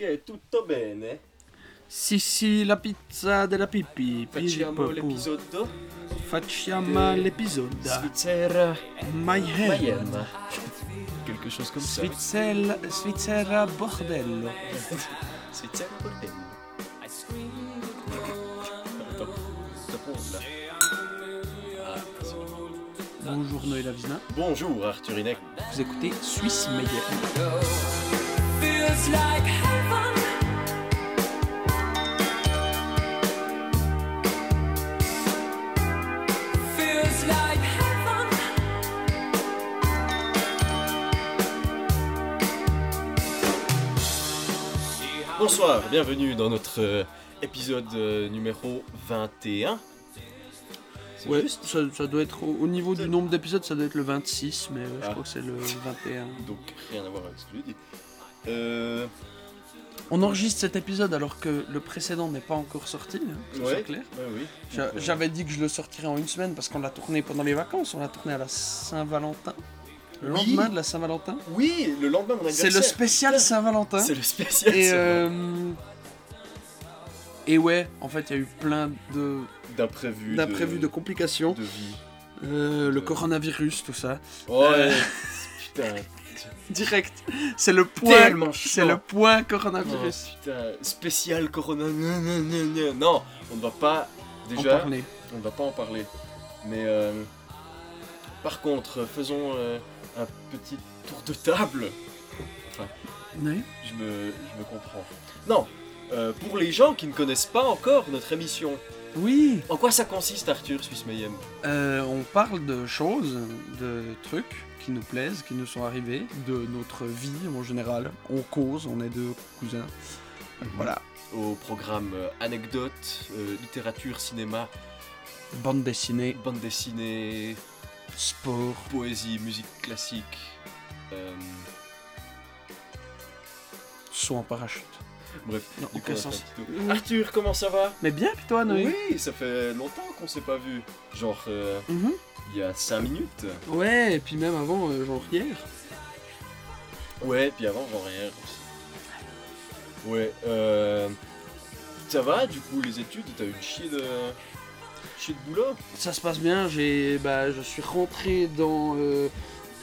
Ok, tutto bene. Si si, la pizza della pipì. Facciamo Pipì, l'episodio? Facciamo de- l'épisode. Svizzera Mayhem. Mayhem. Quelque chose comme ça. Svizzera bordello. Svizzera bordello. Attends, ça là. Bonjour Noël Avizna. Bonjour Arthur Inek. Vous écoutez Suisse Mayhem. Bonsoir, bienvenue dans notre euh, épisode euh, numéro 21. C'est Ouais, juste ça, ça doit être au, au niveau du nombre d'épisodes, ça doit être le 26, mais euh, je Ah. crois que c'est le 21. Donc rien à voir avec ce que je dis. Euh, On enregistre cet épisode alors que le précédent n'est pas encore sorti, hein, que ce ouais, soit clair. ouais, oui. J'a- Donc, euh, J'avais dit que je le sortirais en une semaine parce qu'on l'a tourné pendant les vacances, on l'a tourné à la Saint-Valentin. Le Oui. lendemain de la Saint-Valentin. Oui, le lendemain de mon C'est anniversaire. le spécial Saint-Valentin. C'est le spécial. Et, euh, et ouais, en fait, il y a eu plein de D'imprévus. d'imprévus, de, de, complications. de vie. Euh, le de- coronavirus, tout ça. Ouais. Euh. Putain. Direct. C'est le point. C'est le point Oh, coronavirus. putain, spécial Corona. Non, on ne va pas. En Déjà, parler. on ne va pas en parler. Mais euh, par contre, faisons euh, un petit tour de table. Oui. Je me, je me comprends. Non, euh, pour les gens qui ne connaissent pas encore notre émission, Oui. en quoi ça consiste, Arthur Suisse Mayhem Euh, on parle de choses, de trucs qui nous plaisent, qui nous sont arrivés, de notre vie en général. On cause, on est deux cousins. Voilà. Au programme euh, anecdotes, euh, littérature, cinéma, Bande dessinée, bande dessinée, sport. poésie, musique classique. euh, Saut en parachute. bref, Non, du coup, sens. Arthur, comment ça va? Mais bien, puis toi, Noé? Oui, ça fait longtemps qu'on s'est pas vu. Genre, euh, Mhm. il y a 5 minutes. Ouais, et puis même avant, euh, genre hier. Ouais, puis avant, genre rien aussi. Ouais, euh. Ça va, du coup, les études, t'as eu chier de. De boulot Ça se passe bien, j'ai, bah, je suis rentré dans euh,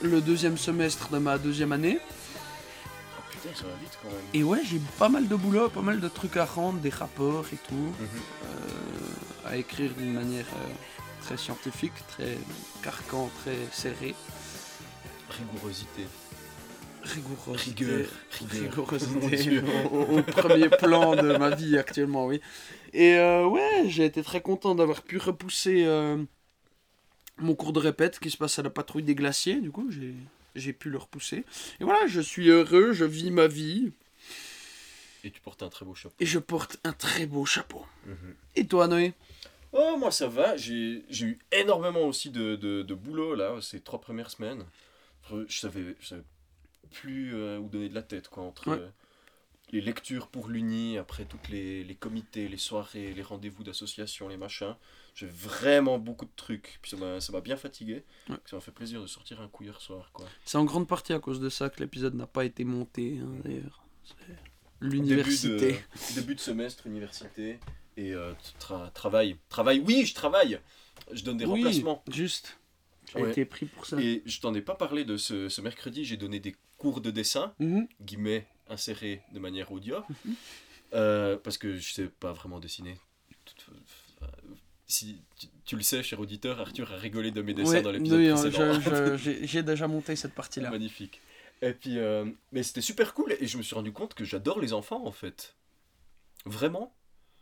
le deuxième semestre de ma deuxième année. Oh putain, ça va vite quand même. Et ouais, j'ai pas mal de boulot, pas mal de trucs à rendre, des rapports et tout, Mhm. euh, à écrire d'une manière euh, très scientifique, très carcan, très serré. Rigourosité. Rigourosité. Rigueur. Rigorosité Dieu. au, au premier plan de ma vie actuellement, oui. Et euh, ouais, j'ai été très content d'avoir pu repousser euh, mon cours de répète qui se passe à la patrouille des glaciers. Du coup, j'ai, j'ai pu le repousser. Et voilà, je suis heureux, je vis ma vie Et tu portes un très beau chapeau. et je porte un très beau chapeau. Mhm. Et toi, Noé? Oh, moi ça va, j'ai j'ai eu énormément aussi de, de, de boulot là, ces trois premières semaines. Je savais, je savais plus euh, où donner de la tête quoi, entre Ouais. euh, les lectures pour l'Uni, après toutes les, les comités, les soirées, les rendez-vous d'association, les machins. J'ai vraiment beaucoup de trucs, puis ça m'a ça m'a bien fatigué. Ouais. Ça m'a fait plaisir de sortir un coup hier soir quoi. C'est en grande partie à cause de ça que l'épisode n'a pas été monté, hein, d'ailleurs. Début l'université. début de semestre, université, et euh, tra- travail. Travail, oui, je travaille Je donne des Oui, remplacements. juste. J'ai Ouais. été pris pour ça. Et je t'en ai pas parlé de ce, ce mercredi, j'ai donné des cours de dessin, Mhm. guillemets, insérés de manière audio, Mhm. euh, parce que je sais pas vraiment dessiner. Euh, Si tu, tu le sais, cher auditeur, Arthur a rigolé de mes dessins dans l'épisode oui, hein, précédent. j'ai déjà monté cette partie-là. Magnifique. Et puis, euh, mais c'était super cool et je me suis rendu compte que j'adore les enfants en fait. Vraiment.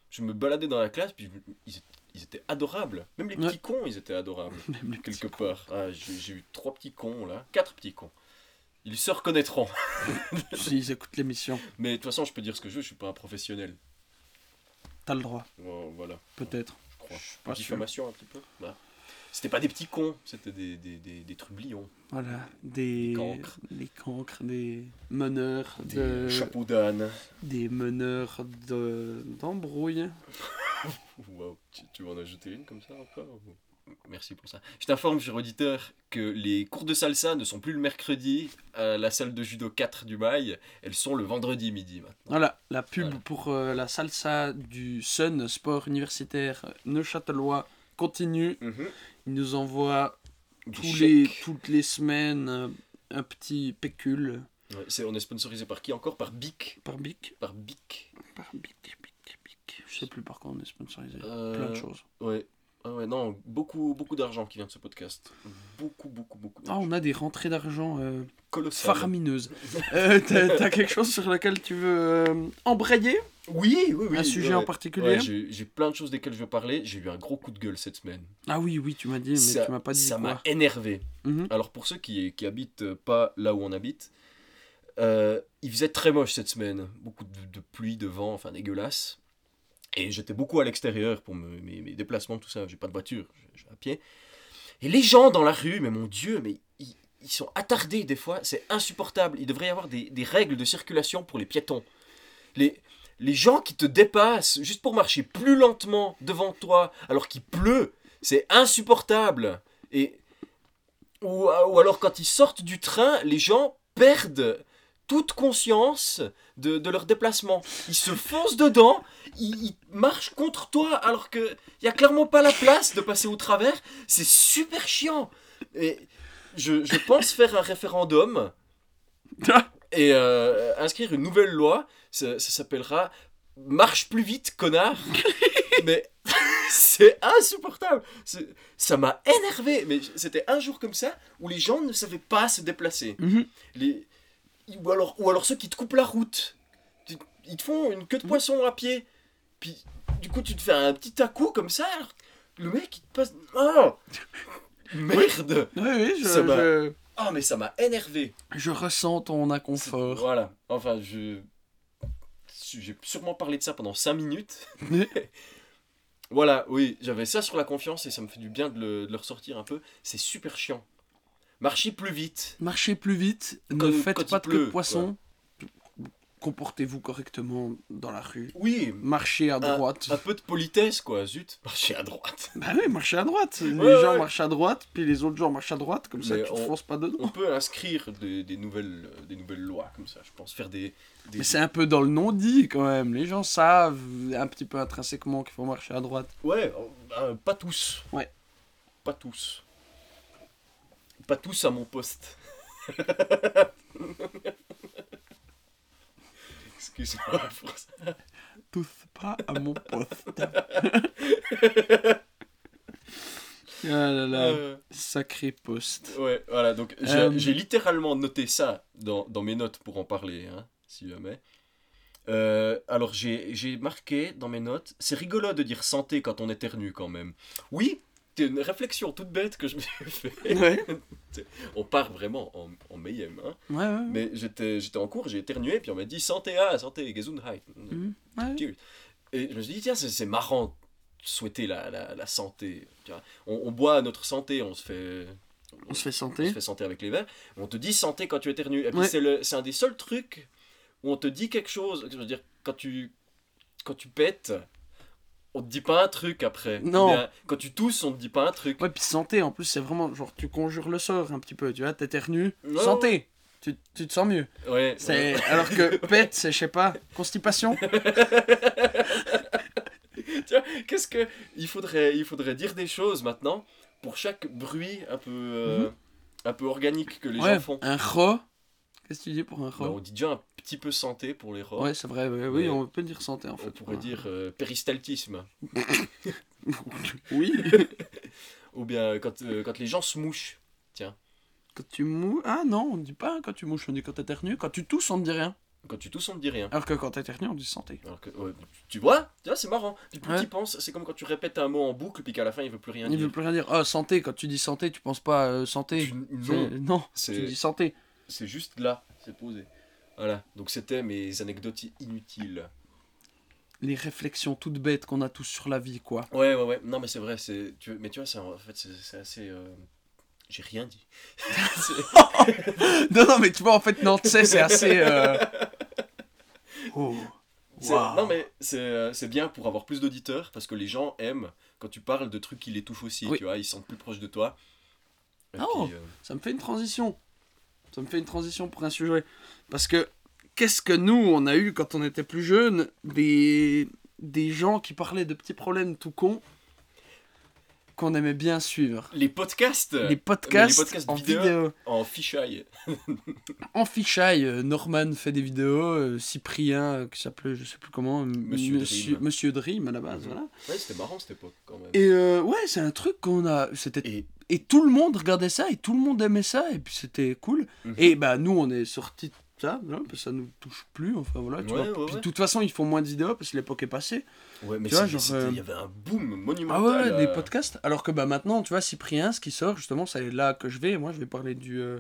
Je me baladais dans la classe puis ils, ils étaient adorables. Même les Ouais. petits cons, ils étaient adorables. Même les petits quelque part. Ah, j'ai eu trois petits cons là, quatre petits cons. Ils se reconnaîtront. S'ils écoutent l'émission, Mais de toute façon, je peux dire ce que je veux, je suis pas un professionnel. t'as le droit, Bon, voilà, peut-être. je crois. Je suis pas. Diffamation un petit peu. Voilà. C'était pas des petits cons, c'était des, des, des, des trublions. Voilà, des, Des cancres. des cancres, des meneurs, Des de, chapeaux d'âne. des meneurs de- d'embrouille. Wow. Tu, tu veux en ajouter une comme ça encore Merci pour ça. Je t'informe, cher auditeur, que les cours de salsa ne sont plus le mercredi à la salle de judo 4 du Mail. Elles sont le vendredi midi maintenant. Voilà, la pub Voilà. pour euh, la salsa du Sun Sport Universitaire Neuchâtelois continue. Il nous envoie tous les, toutes les semaines euh, un petit pécule Ouais, on est sponsorisé par qui encore? Par Bic? par bic. Par Bic. Par bic, bic, bic. Je sais plus par quoi on est sponsorisé. Euh, Plein de choses. Ouais. Ah ouais, non, beaucoup, beaucoup d'argent qui vient de ce podcast. Beaucoup, beaucoup, beaucoup. Ah, on a des rentrées d'argent euh, faramineuses. Euh, T'as quelque chose sur lequel tu veux euh, embrayer? Oui, oui, oui. Un sujet ouais. en particulier? Ouais, j'ai j'ai plein de choses desquelles je veux parler. J'ai eu un gros coup de gueule cette semaine. Ah oui, oui, tu m'as dit, mais ça tu m'as pas dit ça m'a énervé. Mhm. Alors pour ceux qui, qui habitent euh, pas là où on habite, euh, il faisait très moche cette semaine. Beaucoup de, de pluie, de vent, enfin dégueulasse. Et j'étais beaucoup à l'extérieur pour me- mes, déplacements, tout ça. J'ai pas de voiture, je, vais à pied. Et les gens dans la rue, mais mon Dieu, mais ils, ils sont attardés des fois. C'est insupportable. Il devrait y avoir des, des règles de circulation pour les piétons. Les, les gens qui te dépassent juste pour marcher plus lentement devant toi alors qu'il pleut, c'est insupportable. Et ou, ou alors quand ils sortent du train, les gens perdent toute conscience de, de leur déplacement. Ils se foncent dedans, ils, ils marchent contre toi alors qu'il n'y a clairement pas la place de passer au travers. C'est super chiant. Et je, je pense faire un référendum et euh, inscrire une nouvelle loi. Ça, ça s'appellera Marche plus vite, connard. Mais c'est insupportable. Ça m'a énervé. Mais c'était un jour comme ça où les gens ne savaient pas se déplacer. Mhm. Les... Ou, alors, ou alors ceux qui te coupent la route. Ils te font une queue de poisson à pied. Puis du coup, tu te fais un petit à-coup comme ça. le mec, il te passe. Oh Merde Oui, oui, je, Ça je, Ah, mais ça m'a énervé. je ressens ton inconfort. Voilà. Enfin, je. J'ai sûrement parlé de ça pendant 5 minutes. voilà, oui, j'avais ça sur la confiance et ça me fait du bien de le, de le ressortir un peu. C'est super chiant. Marchez plus vite. Marchez plus vite, ne faites pas de queue de poisson. Comportez-vous correctement dans la rue. Oui, Marchez à droite. un peu de politesse, quoi. Zut, marchez à droite. Bah oui, marchez à droite. Les Ouais, gens ouais. marchent à droite, puis les autres gens marchent à droite, comme ça tu te on- fonces pas dedans. On peut inscrire des, des nouvelles, euh, des nouvelles lois comme ça, je pense. Faire des. des- Mais c'est un peu dans le non-dit quand même. Les gens savent un petit peu intrinsèquement qu'il faut marcher à droite. Ouais, euh, pas tous. Ouais. Pas tous. Pas tous à mon poste. Excuse-moi pour ça. Tous pas à mon poste. ah là là, Euh, sacré poste. ouais, voilà, donc j'ai Euh, littéralement noté ça dans, dans mes notes pour en parler, hein, si jamais. Euh, alors j'ai j'ai marqué dans mes notes, c'est rigolo de dire santé quand on éternue quand même. Oui, c'est une réflexion toute bête que je me suis fait. Ouais, On part vraiment en, en mayhem, hein. ouais, ouais. Mais j'étais j'étais en cours, j'ai éternué, puis on m'a dit santé, ah, santé, Gesundheit. Mhm. Et je me suis dit, tiens, c'est c'est marrant de souhaiter la, la, la santé. tu vois. On, on boit à notre santé, on se fait. On se fait on santé. se fait santé avec les verres. On te dit santé quand tu éternues. Et puis Ouais. c'est le- c'est un des seuls trucs où on te dit quelque chose. Je veux dire, quand tu, quand tu pètes, on te dit pas un truc après. Non. Ou bien, quand tu tousses, on te dit pas un truc. Ouais, puis santé, en plus, c'est vraiment genre tu conjures le sort un petit peu, tu vois, t'éternues, santé, tu, tu te sens mieux. Ouais. C'est ouais. alors que pète, c'est je sais pas, constipation. Qu'est-ce que il faudrait, il faudrait dire des choses maintenant pour chaque bruit un peu, euh, un peu organique que les Mhm. ouais, gens font. un ro. Qu'est-ce que tu dis pour un Bah, ro on dit déjà un petit peu santé pour les rats. Ouais, c'est vrai, ouais, oui, on peut dire santé en fait. On pourrait Ouais. dire euh, péristaltisme. Oui. Ou bien quand, euh, quand les gens se mouchent. quand tu mouches. Ah non, on dit pas quand tu mouches, on dit quand t'éternues. Quand tu tousses, on ne dit rien. Quand tu tousses, on ne dit rien. Alors que quand t'éternues, on dit santé. Alors que, ouais, tu vois, tu vois c'est marrant. Puis plus Ouais. tu penses, c'est comme quand tu répètes un mot en boucle, puis qu'à la fin il veut plus rien Il dire. veut plus rien dire. Ah, santé, quand tu dis santé, tu penses pas euh, santé. Tu- non, non, tu dis santé. C'est juste là, c'est posé. Voilà, donc c'était mes anecdotes inutiles. Les réflexions toutes bêtes qu'on a tous sur la vie, quoi. Ouais, ouais, ouais. Non, mais c'est vrai. C'est... Tu... Mais tu vois, c'est... en fait, c'est, assez. euh, J'ai rien dit. Non, non, mais tu vois, en fait, non, tu sais, c'est assez. euh, Oh. Non, mais c'est euh, c'est bien pour avoir plus d'auditeurs parce que les gens aiment quand tu parles de trucs qui les touchent aussi, Oui. tu vois, ils sont plus proches de toi. Et Oh. puis, euh, Ça me fait une transition. Ça me fait une transition pour un sujet. Parce que qu'est-ce que nous, on a eu quand on était plus jeunes Des, des gens qui parlaient de petits problèmes tout cons qu'on aimait bien suivre. les podcasts Les podcasts, les podcasts en vidéo. vidéo. en fichaille. En fichaille, euh, Norman fait des vidéos, euh, Cyprien, euh, qui s'appelait, je sais plus comment, Monsieur Monsieur, Dream. Monsieur Dream à la base, Mhm. voilà. Ouais, c'était marrant cette époque quand même. Et euh, ouais, c'est un truc qu'on a. C'était Et- et tout le monde regardait ça et tout le monde aimait ça et puis c'était cool. Mhm. Et bah nous on est sortis de ça, parce que ça nous touche plus. Enfin voilà, tu Ouais, vois. ouais, Puis de toute façon ils font moins de vidéos parce que l'époque est passée. Ouais, mais Tu vois, c'est- genre, euh, il y avait un boom monumental. Ah ouais, des euh, podcasts. Alors que bah maintenant tu vois Cyprien, ce qui sort justement, c'est là que je vais. Moi je vais parler du euh,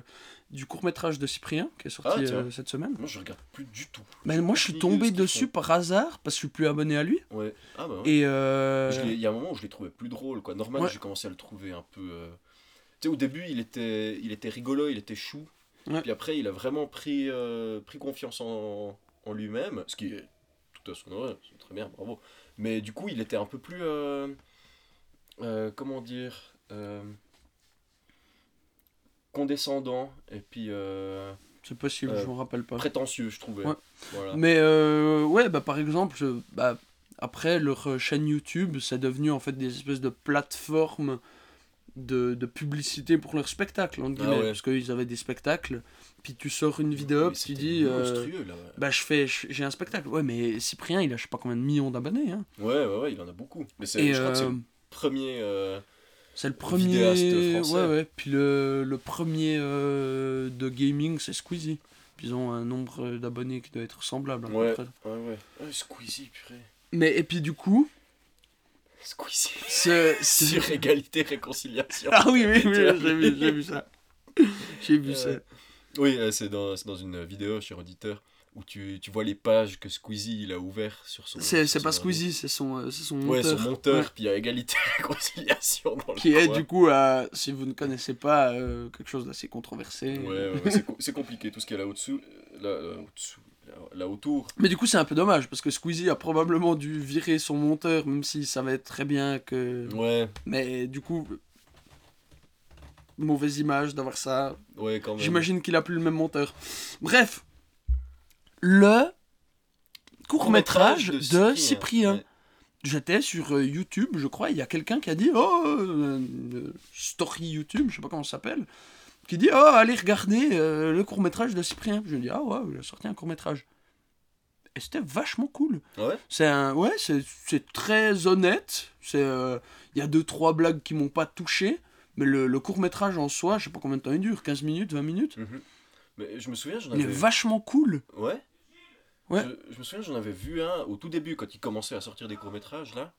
du court métrage de Cyprien qui est sorti Ah, cette semaine. Moi, je regarde plus du tout. Mais moi je suis tombé dessus par hasard parce que je suis plus abonné à lui. Ouais. Ah bah. Et Il y a un moment où je l'ai trouvé plus drôle, quoi. Ouais. j'ai commencé à le trouver un peu. Tu sais, au début, il était, il était rigolo, il était chou. Ouais. Puis après, il a vraiment pris, euh, pris confiance en, en lui-même, ce qui est tout à son honneur, c'est très bien, bravo. Mais du coup, il était un peu plus. euh, euh, comment dire Condescendant et puis c'est possible, je me rappelle pas. prétentieux, je trouvais. Ouais. Voilà. Mais ouais, bah par exemple, je- bah, après leur chaîne YouTube, c'est devenu en fait des espèces de plateformes de, de publicité pour leur spectacle, entre Ah guillemets, ouais. parce qu'ils avaient des spectacles, puis tu sors une vidéo, puis tu dis, euh, là. ouais. bah je fais, j'ai un spectacle. Ouais, mais Cyprien, il a je sais pas combien de millions d'abonnés. Hein. Ouais, ouais, ouais, il en a beaucoup. Mais c'est, Et je crois que c'est euh, le premier. euh, c'est le premier. vidéaste français. Ouais, ouais. Puis le, le premier euh, de gaming, c'est Squeezie. Puis ils ont un nombre euh, d'abonnés qui doit être semblable. Ouais. Ouais, ouais. Ah, Squeezie, purée. Mais et puis du coup, Squeezie. ce, ce- Sur égalité, réconciliation. Ah oui, oui, oui, j'ai vu, j'ai vu ça. J'ai vu ça. Euh, Oui, euh, c'est dans, dans une vidéo sur Auditeur où tu, tu vois les pages que Squeezie il a ouvert sur son. C'est pas. Squeezie, c'est son, euh, c'est son Ouais, monteur. son monteur, Ouais. puis il y a égalité, réconciliation dans le Qui est coin. du coup, euh, si vous ne connaissez pas, euh, quelque chose d'assez controversé. Ouais, ouais, ouais, c'est co- c'est compliqué, tout ce qu'il y a là au-dessous. euh, Là, là, au-dessous, là, autour. Mais du coup, c'est un peu dommage parce que Squeezie a probablement dû virer son monteur, même s'il savait très bien que. Ouais, Mais du coup, mauvaise image d'avoir ça. ouais, quand même. J'imagine qu'il a plus le même monteur. Bref, le court métrage de, Cyprien. Ouais. J'étais sur euh, YouTube, je crois, il y a quelqu'un qui a dit Oh, euh, story YouTube, je sais pas comment ça s'appelle, qui dit Oh, allez regarder euh, le court-métrage de Cyprien. Je dis Ah ouais, il a sorti un court-métrage. Et c'était vachement cool. Ouais? C'est un, ouais, c'est, très honnête. C'est, euh, il y a deux trois blagues qui m'ont pas touché, mais le, le court-métrage en soi, je sais pas combien de temps il dure, 15 minutes, 20 minutes. Mhm. Mais je me souviens, j'en Il est avais. vachement cool. Ouais? Ouais. Je, je me souviens, j'en avais vu un au tout début quand il commençait à sortir des courts-métrages là.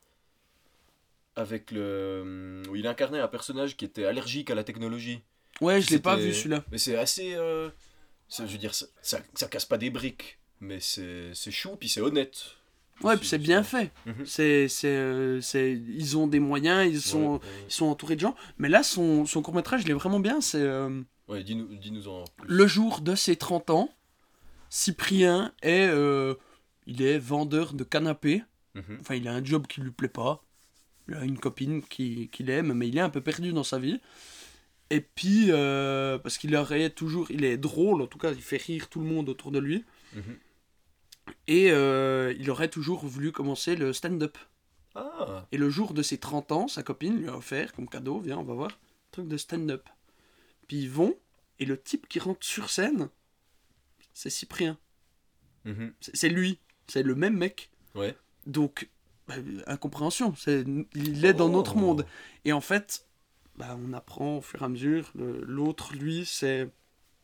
Avec le. où il incarnait un personnage qui était allergique à la technologie. Ouais, je l'ai pas vu celui-là. Mais c'est assez. euh, je veux dire, ça, ça, ça casse pas des briques. Mais c'est c'est chou, puis c'est honnête. Ouais, puis c'est bien fait. Mhm. C'est, euh, c'est, ils ont des moyens, ils sont, Ouais, ouais. ils sont entourés de gens. Mais là, son, son court-métrage, il est vraiment bien. C'est euh, Ouais, dis-nous dis en plus. le jour de ses 30 ans. Cyprien est, euh, il est vendeur de canapés. Mhm. Enfin, il a un job qui lui plaît pas. Il a une copine qui, qu'il aime, mais il est un peu perdu dans sa vie. Et puis, euh, parce qu'il aurait toujours, il est drôle, en tout cas, il fait rire tout le monde autour de lui. Mhm. Et euh, il aurait toujours voulu commencer le stand-up. Ah, Et le jour de ses 30 ans, sa copine lui a offert comme cadeau, viens, on va voir, un truc de stand-up. Puis ils vont, et le type qui rentre sur scène, c'est Cyprien. Mhm. C'est c'est lui, c'est le même mec. Ouais. Donc, bah, incompréhension, il est dans notre Oh. monde. Et en fait, bah, on apprend au fur et à mesure, l'autre, lui, c'est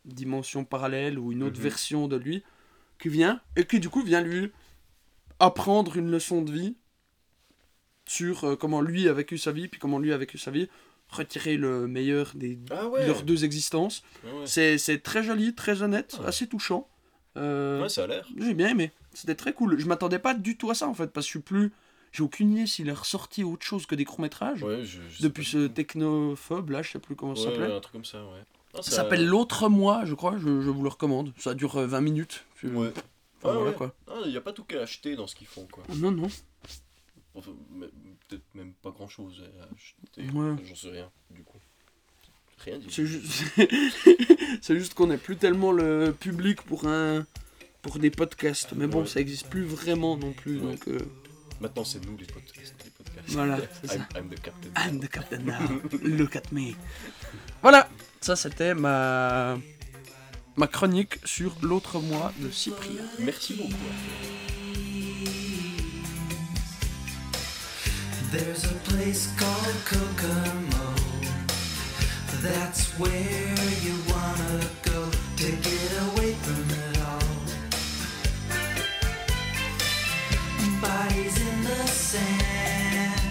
dimension parallèle ou une autre Mhm. version de lui qui vient, et qui du coup vient lui apprendre une leçon de vie sur euh, comment lui a vécu sa vie, puis comment lui a vécu sa vie, retirer le meilleur des Ah ouais. leurs deux existences. Ouais. C'est très joli, très honnête, Ouais. assez touchant. Euh, Ouais, ça a l'air. j'ai bien aimé. C'était très cool. Je m'attendais pas du tout à ça en fait, parce que je suis plus. J'ai aucune idée s'il a ressorti autre chose que des courts-métrages. Ouais, je, je Depuis ce du technophobe là, je sais plus comment ça s'appelait. ouais, un truc comme ça, ouais. Ah, Ça s'appelle L'autre moi, je crois, je, je vous le recommande. Ça dure euh, 20 minutes. Je- Ouais. Enfin, Ouais, voilà ouais. quoi. Il n'y a pas tout qu'à acheter dans ce qu'ils font, quoi. Non, non. Enfin, Peut-être même pas grand chose à acheter. Ouais. J'en sais rien, du coup. Rien dit. C'est juste, c'est juste qu'on n'est plus tellement le public pour un, pour des podcasts. Mais bon, ça existe plus vraiment non plus. Ouais. Donc euh, Maintenant, c'est nous les podcasts. Les podcasts. Voilà, c'est ça. I'm the captain. I'm the captain now. Look at me. Voilà, ça c'était ma ma chronique sur l'autre mois de Cyprien. Merci beaucoup. There's a place called Kokomo. That's where you wanna go to get away from it all. The sand.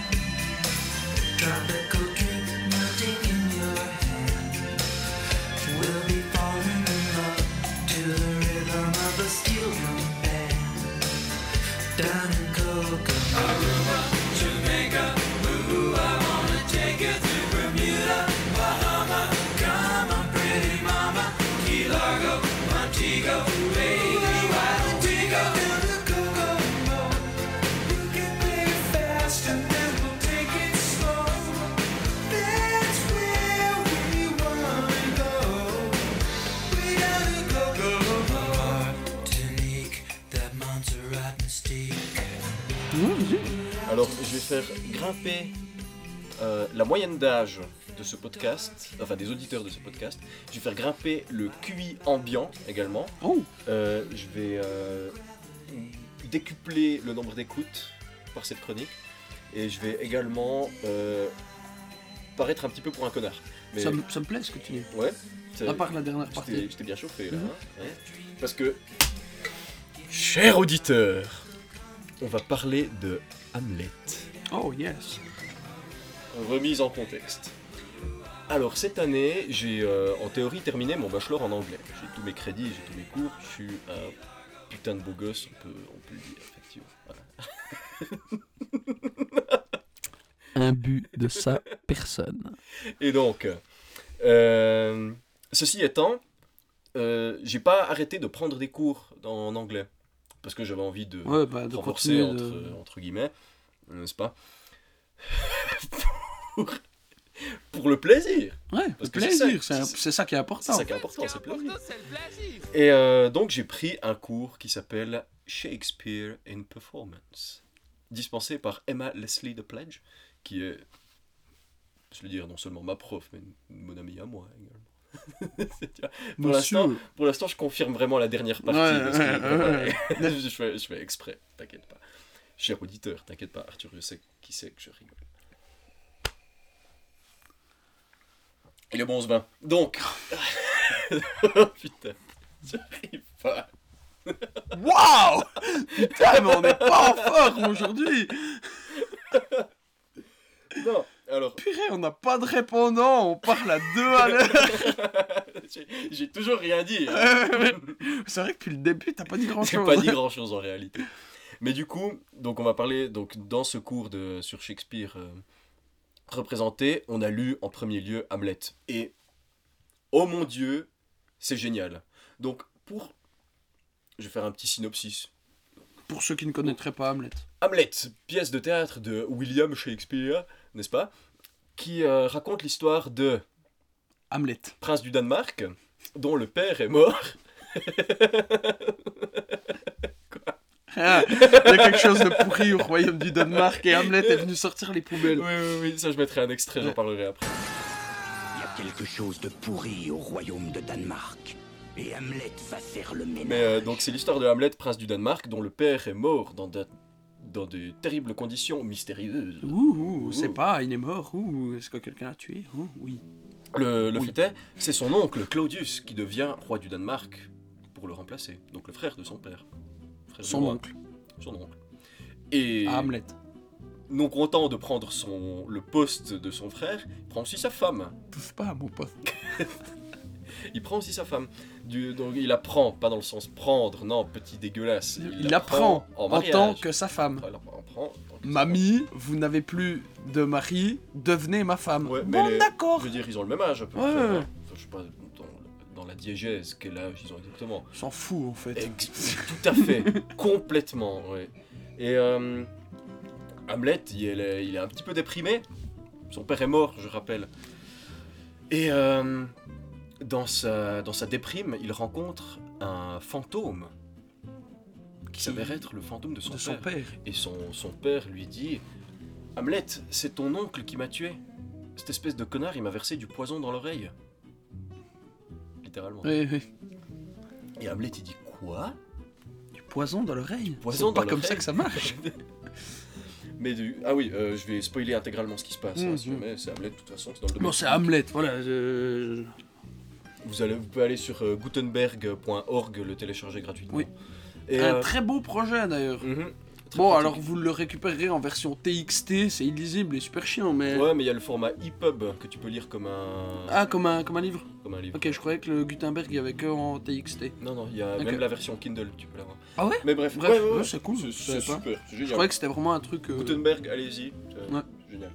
Drop it faire grimper euh, la moyenne d'âge de ce podcast, enfin des auditeurs de ce podcast. Je vais faire grimper le QI ambiant également. Oh, Euh, je vais euh, décupler le nombre d'écoutes par cette chronique. Et je vais également paraître un petit peu pour un connard. Mais ça, me- ça me plaît ce que tu dis. ouais, À part la dernière partie. je t'ai bien chauffé là. Mhm. hein, ouais. Parce que, cher auditeur, on va parler de Hamlet. Oh yes. Remise en contexte. Alors cette année, j'ai euh, en théorie terminé mon bachelor en anglais. J'ai tous mes crédits, j'ai tous mes cours. Je suis un putain de beau gosse, on peut, on peut le dire effectivement. Voilà. Un but de sa personne. Et donc, euh, ceci étant, euh, j'ai pas arrêté de prendre des cours en anglais parce que j'avais envie de Ouais, bah de renforcer continuer entre, de... entre guillemets, n'est-ce pas pour, pour le plaisir. Ouais, Parce le que c'est plaisir, c'est c'est- c'est ça qui est C'est important. ça qui est important, c'est le plaisir. Et euh, donc j'ai pris un cours qui s'appelle Shakespeare in Performance, dispensé par Emma Leslie de Pledge, qui est, je veux dire, non seulement ma prof, mais une, bonne amie à moi également. C'est- pour l'instant, Monsieur. pour l'instant, je confirme vraiment la dernière partie. Ouais, que ouais, je, fais, je fais exprès, t'inquiète pas. Cher auditeur, t'inquiète pas, Arthur, je sais qui c'est que je rigole. Et le bon vin. Donc. oh, putain, j'arrive pas. Waouh Putain, mais on n'est pas en forme aujourd'hui Non, alors, Purée, on n'a pas de répondant, on parle à deux à l'heure j'ai- j'ai toujours rien dit. hein. C'est vrai que depuis le début, t'as pas dit grand J'ai chose. pas dit grand chose en réalité. Mais du coup, donc on va parler donc dans ce cours de sur Shakespeare euh, représenté, on a lu en premier lieu Hamlet et oh mon dieu, c'est génial. Donc pour je vais faire un petit synopsis. Pour ceux qui ne connaîtraient pas Hamlet. Hamlet, pièce de théâtre de William Shakespeare, n'est-ce pas Qui euh, raconte l'histoire de Hamlet. prince du Danemark dont le père est mort Ah, Il y a quelque chose de pourri au royaume du Danemark et Hamlet est venu sortir les poubelles. Oui, oui, oui, ça je mettrai un extrait, j'en parlerai après. Il y a quelque chose de pourri au royaume de Danemark. Et Hamlet va faire le ménage. Mais euh, donc c'est l'histoire de Hamlet, prince du Danemark, dont le père est mort dans de, dans de terribles conditions mystérieuses. Ouh, ouh, Ouh. pas, il est mort. Ouh, est-ce que quelqu'un l'a tué? Ouh, Oui. Le, le Oui. fait est, c'est son oncle Claudius qui devient roi du Danemark pour le remplacer. Donc le frère de son père. Son oncle. Son oncle. Et Ah, Hamlet. non content de prendre son, le poste de son frère, il prend aussi sa femme. Touche pas à mon pote. Il prend aussi sa femme. Du, donc il apprend, pas dans le sens prendre, non, petit dégueulasse. Il, apprend en, en, mariage. tant que sa femme. Apprend que sa Mamie, vous n'avez plus de mari, devenez ma femme. Ouais, mais bon, d'accord. Je veux dire, ils ont le même âge à peu Ouais, près. ouais, ouais. Enfin, je sais pas, la diégèse, quel âge ils ont exactement. On s'en fout en fait. Ex- tout à fait, complètement, ouais. Et euh, Hamlet, il est, il est un petit peu déprimé. Son père est mort, je rappelle. Et euh, dans, sa, dans sa déprime, il rencontre un fantôme qui s'avère être le fantôme de son de père. son père. Et son, son père lui dit Hamlet, c'est ton oncle qui m'a tué. Cette espèce de connard, il m'a versé du poison dans l'oreille. Littéralement. Oui, oui. Et Hamlet, il dit Quoi? Du poison dans l'oreille. poison C'est pas dans comme ça que ça marche. Mais du... Ah oui, euh, je vais spoiler intégralement ce qui se passe. hein, si jamais, c'est Hamlet, de toute façon, c'est dans le domaine Bon, c'est. Hamlet, voilà. Vous, allez, vous pouvez aller sur euh, gutenberg.org, le télécharger gratuitement. Oui. Et, Un euh, très beau projet d'ailleurs. mhm, Bon, pratique. alors vous le récupérerez en version TXT, c'est illisible et super chiant, mais. Ouais, mais il y a le format EPUB que tu peux lire comme un, Ah, comme un, comme un livre comme un livre. Ok, je croyais que le Gutenberg il y avait que en TXT. Non, non, il y a même la version Kindle, tu peux l'avoir. Ah ouais Mais bref, Bref, ouais, ouais, ouais, ouais. c'est cool, C'est super, c'est Je croyais que c'était vraiment un truc. euh, Gutenberg, allez-y, Ouais. génial.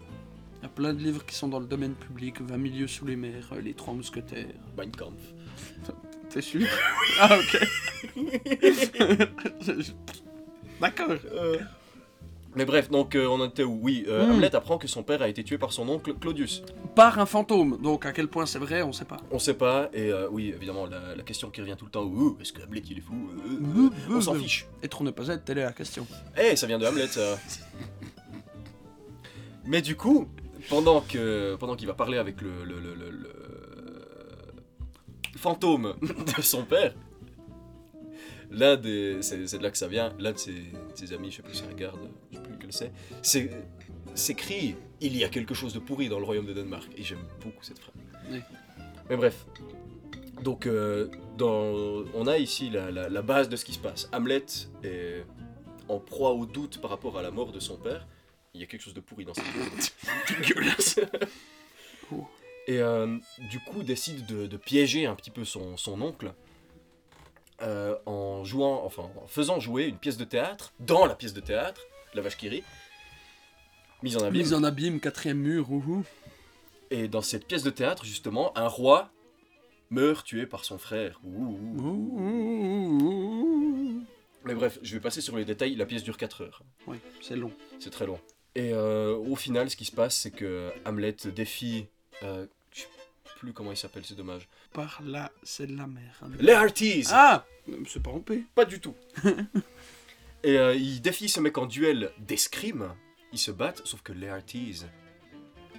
Il y a plein de livres qui sont dans le domaine public 20 milieux sous les mers, euh, Les Trois Mousquetaires. Mein Kampf. T'es sûr? Ah, ok. D'accord. Euh, Mais bref, donc euh, on en était où? Oui, euh, Hmm. Hamlet apprend que son père a été tué par son oncle Claudius. Par un fantôme, donc à quel point c'est vrai, on sait pas. On sait pas, et euh, oui, évidemment, la, la question qui revient tout le temps, est-ce que Hamlet il est fou? Euh, euh, On s'en fiche. Et trop ne pas être, telle est la question. Eh, ça vient de Hamlet, ça. Mais du coup, pendant que pendant qu'il va parler avec le, le, le, le- le fantôme de son père, l'un des. C'est de là que ça vient, l'un de ses, ses amis, je sais plus si c'est un garde, je sais plus lequel c'est, c'est s'écrie Il y a quelque chose de pourri dans le royaume de Danemark. Et j'aime beaucoup cette phrase. Oui. Mais bref. Donc, euh, dans, on a ici la, la- la base de ce qui se passe. Hamlet est en proie au doute par rapport à la mort de son père. Il y a quelque chose de pourri dans cette vie. Dégueulasse. Et euh, du coup, décide de, de piéger un petit peu son, son oncle euh, en jouant, enfin, en faisant jouer une pièce de théâtre dans la pièce de théâtre, La Vache qui rit, mise en abîme. Mise en abîme, quatrième mur, ouhou. Et dans cette pièce de théâtre, justement, un roi meurt tué par son frère. Ouh, ouh. Ouh. Mais bref, je vais passer sur les détails. La pièce dure 4 heures. Oui, c'est long. C'est très long. Et euh, au final, ce qui se passe, c'est que Hamlet défie. Euh, plus comment il s'appelle, c'est dommage. Par là, c'est de la mer. hein. Laertes Ah C'est pas rompé. Pas du tout. Et euh, il défie ce mec en duel d'escrime. Ils se battent, sauf que Laertes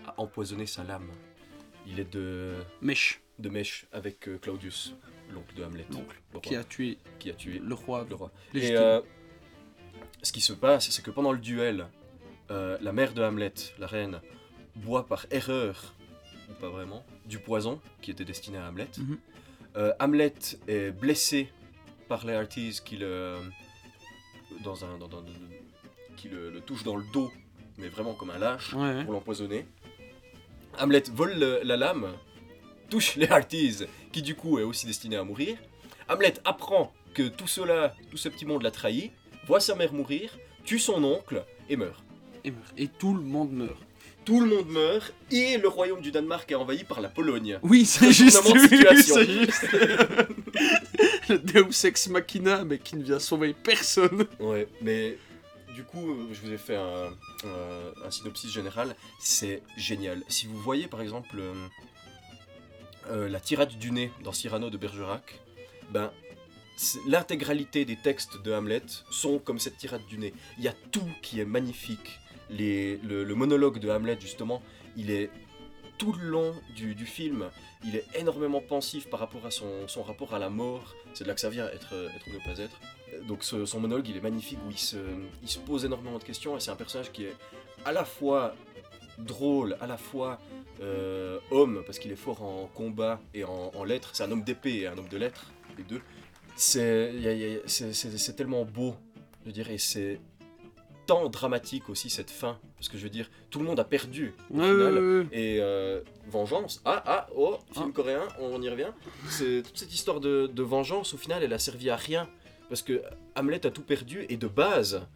a empoisonné sa lame. Il est de, Mèche, de mèche avec euh, Claudius, l'oncle de Hamlet. L'oncle, Le qui a tué qui a tué le roi. le roi. Et euh, ce qui se passe, c'est que pendant le duel, euh, la mère de Hamlet, la reine, boit par erreur, ou pas vraiment, du poison qui était destiné à Hamlet. Mhm. Euh, Hamlet est blessé par Laertes qui le, dans un, dans- dans- qui le, le touche dans le dos, mais vraiment comme un lâche, Ouais, ouais. pour l'empoisonner. Hamlet vole le- la lame, touche Laertes, qui du coup est aussi destiné à mourir. Hamlet apprend que tout cela, tout ce petit monde l'a trahi, voit sa mère mourir, tue son oncle et meurt. Et meurt. Et tout le monde meurt. Tout le monde meurt et le royaume du Danemark est envahi par la Pologne. Oui, c'est juste. Oui, c'est juste. le Deus Ex Machina, mais qui ne vient sauver personne. Ouais, mais du coup, euh, je vous ai fait un, un- un synopsis général. C'est génial. Si vous voyez par exemple euh, euh, la tirade du nez dans Cyrano de Bergerac, ben l'intégralité des textes de Hamlet sont comme cette tirade du nez. Il y a tout qui est magnifique. Le, monologue de Hamlet, justement, il est tout le long du, film, il est énormément pensif par rapport à son, rapport à la mort. C'est de là que ça vient, être, être ou ne pas être. Donc son monologue, il est magnifique, où il se, pose énormément de questions, et c'est un personnage qui est à la fois drôle, à la fois euh, homme, parce qu'il est fort en combat et en, lettres. C'est un homme d'épée et un homme de lettres, les deux. C'est tellement beau, je et c'est tant dramatique aussi cette fin, parce que je veux dire, tout le monde a perdu au Ouais, final. ouais, ouais. Et euh, vengeance, ah ah oh, film Ah. coréen, on y revient. C'est toute cette histoire de, de vengeance, au final, elle a servi à rien parce que Hamlet a tout perdu et de base,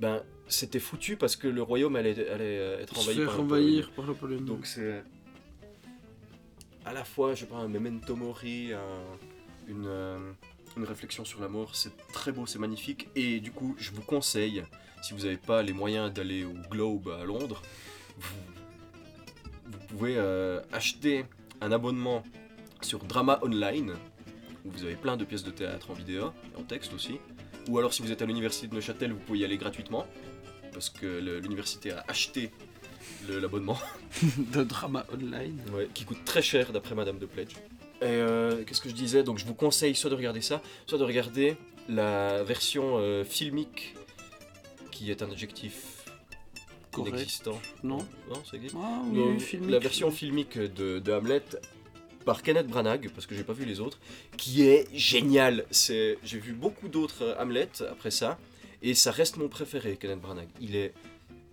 ben c'était foutu parce que le royaume allait, allait euh, être envahi par la envahir par la Pologne. Donc c'est à la fois, je sais pas, un memento mori, un- une, euh, une réflexion sur la mort. C'est très beau, c'est magnifique. Et du coup, je vous conseille, si vous n'avez pas les moyens d'aller au Globe à Londres, vous, vous pouvez euh, acheter un abonnement sur Drama Online, où vous avez plein de pièces de théâtre en vidéo et en texte aussi. Ou alors, si vous êtes à l'université de Neuchâtel, vous pouvez y aller gratuitement, parce que l'université a acheté l'abonnement. de drama online. Ouais, qui coûte très cher d'après Madame de Pledge. Et euh, qu'est-ce que je disais Donc je vous conseille soit de regarder ça, soit de regarder la version euh, filmique, qui est un adjectif Correct. inexistant. Non Non, ça existe Ah oui, filmique. La version filmique de, de Hamlet par Kenneth Branagh, parce que j'ai pas vu les autres, qui est génial. C'est, j'ai vu beaucoup d'autres Hamlet après ça, et ça reste mon préféré, Kenneth Branagh. Il est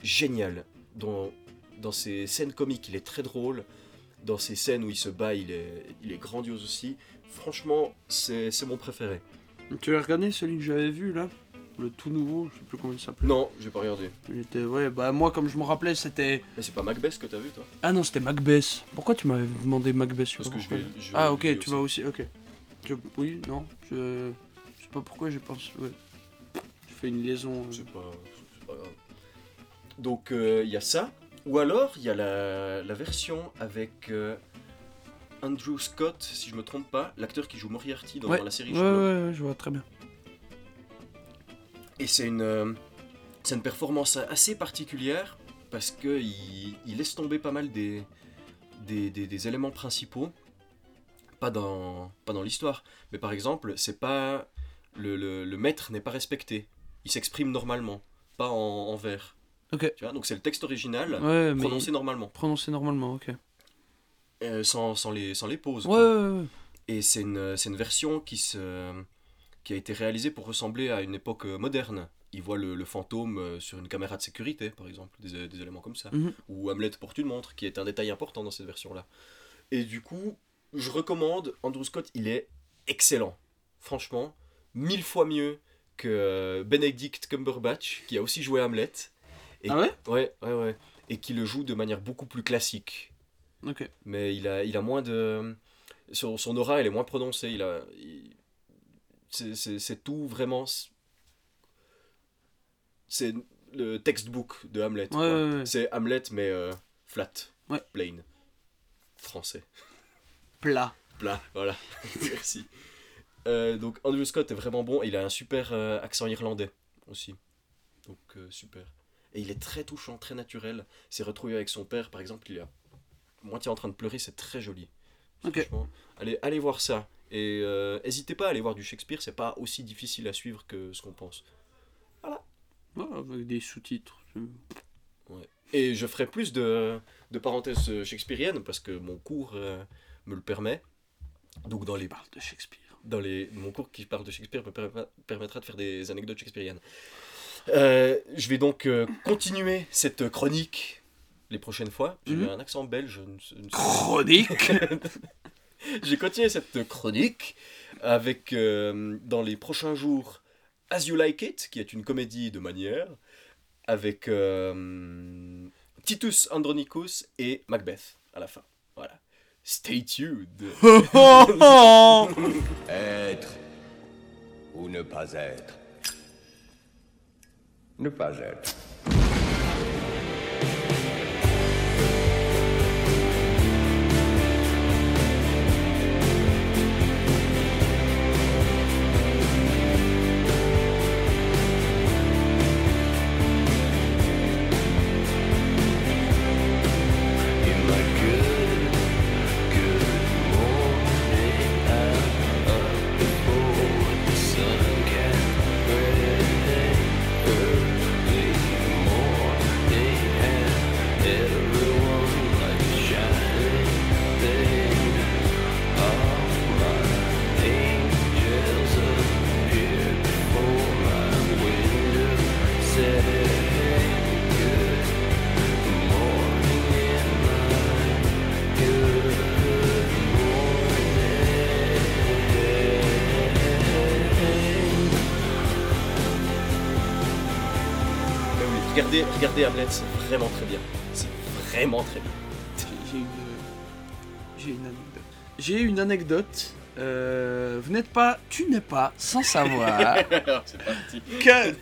génial dans dans ses scènes comiques, il est très drôle. Dans ses scènes où il se bat, il est, il est grandiose aussi. Franchement, c'est, mon préféré. Tu as regardé celui que j'avais vu là? Le tout nouveau, je sais plus comment il s'appelait. Non, j'ai pas regardé. Il était, ouais, bah moi comme je me rappelais, c'était. Mais c'est pas Macbeth que t'as vu, toi? Ah non, c'était Macbeth. Pourquoi tu m'avais demandé Macbeth Parce que je pourquoi. vais. je Ah ok, tu vas aussi, ok. Je- Oui, non, je... je sais pas pourquoi j'ai pensé... Ouais. Je fais une liaison... euh. C'est pas, pas grave. Donc euh, il y a ça. Ou alors il y a la, la version avec euh, Andrew Scott, si je me trompe pas, l'acteur qui joue Moriarty dans, Ouais, dans la série Ouais, ouais, ouais, je vois très bien. Et c'est une, euh, c'est une performance assez particulière parce que il, il laisse tomber pas mal des, des, des- des éléments principaux. Pas dans, pas dans l'histoire, mais par exemple, c'est pas le, le- le maître n'est pas respecté. Il s'exprime normalement, pas en, en vers. Ok. Tu vois, donc c'est le texte original Ouais, mais... prononcé normalement, Prononcé normalement, ok. euh, sans, sans les, sans les pauses. Ouais, ouais, ouais. Et c'est une, une version qui, se, qui a été réalisée pour ressembler à une époque euh, moderne. Il voit le, le fantôme euh, sur une caméra de sécurité, par exemple, des, des éléments comme ça. Mhm. Ou Hamlet porte une montre, qui est un détail important dans cette version-là. Et du coup, je recommande Andrew Scott, il est excellent. Franchement, mille fois mieux que Benedict Cumberbatch, qui a aussi joué Hamlet. Et- Ah ouais? Ouais, ouais, ouais. Et qui le joue de manière beaucoup plus classique Ok. mais il a, il a moins de. Son, son aura, elle est moins prononcée. Il a, il- c'est, tout vraiment. C'est le textbook de Hamlet. Ouais, ouais, ouais. C'est Hamlet, mais euh, flat. Ouais. Plain. Français. Plat. Plat, voilà. Merci. Euh, donc Andrew Scott est vraiment bon. Il a un super euh, accent irlandais aussi. Donc euh, super. Et il est très touchant, très naturel. s'est retrouvé avec son père, par exemple, il est à moitié en train de pleurer, c'est très joli. Franchement, allez, allez voir ça. Et euh, n'hésitez pas à aller voir du Shakespeare, c'est pas aussi difficile à suivre que ce qu'on pense. Ouais, avec des sous-titres. Et je ferai plus de, de parenthèses euh, shakespeariennes parce que mon cours euh, me le permet. Donc dans les Parle de Shakespeare. dans les, mon cours qui parle de Shakespeare me permettra de faire des anecdotes shakespeariennes. Euh, je vais donc euh, continuer cette chronique les prochaines fois. J'ai eu un accent belge. je ne sais- je ne sais- Chronique J'ai continué cette chronique avec, euh, dans les prochains jours, As You Like It, qui est une comédie de manière, avec euh, Titus Andronicus et Macbeth à la fin. Voilà. Stay tuned. Être ou ne pas être Ne pas être. Regardez, Hamlet, c'est vraiment très bien. C'est vraiment très bien. J'ai- une... J'ai une anecdote. j'ai une anecdote. Euh, vous n'êtes pas, tu n'es pas sans savoir que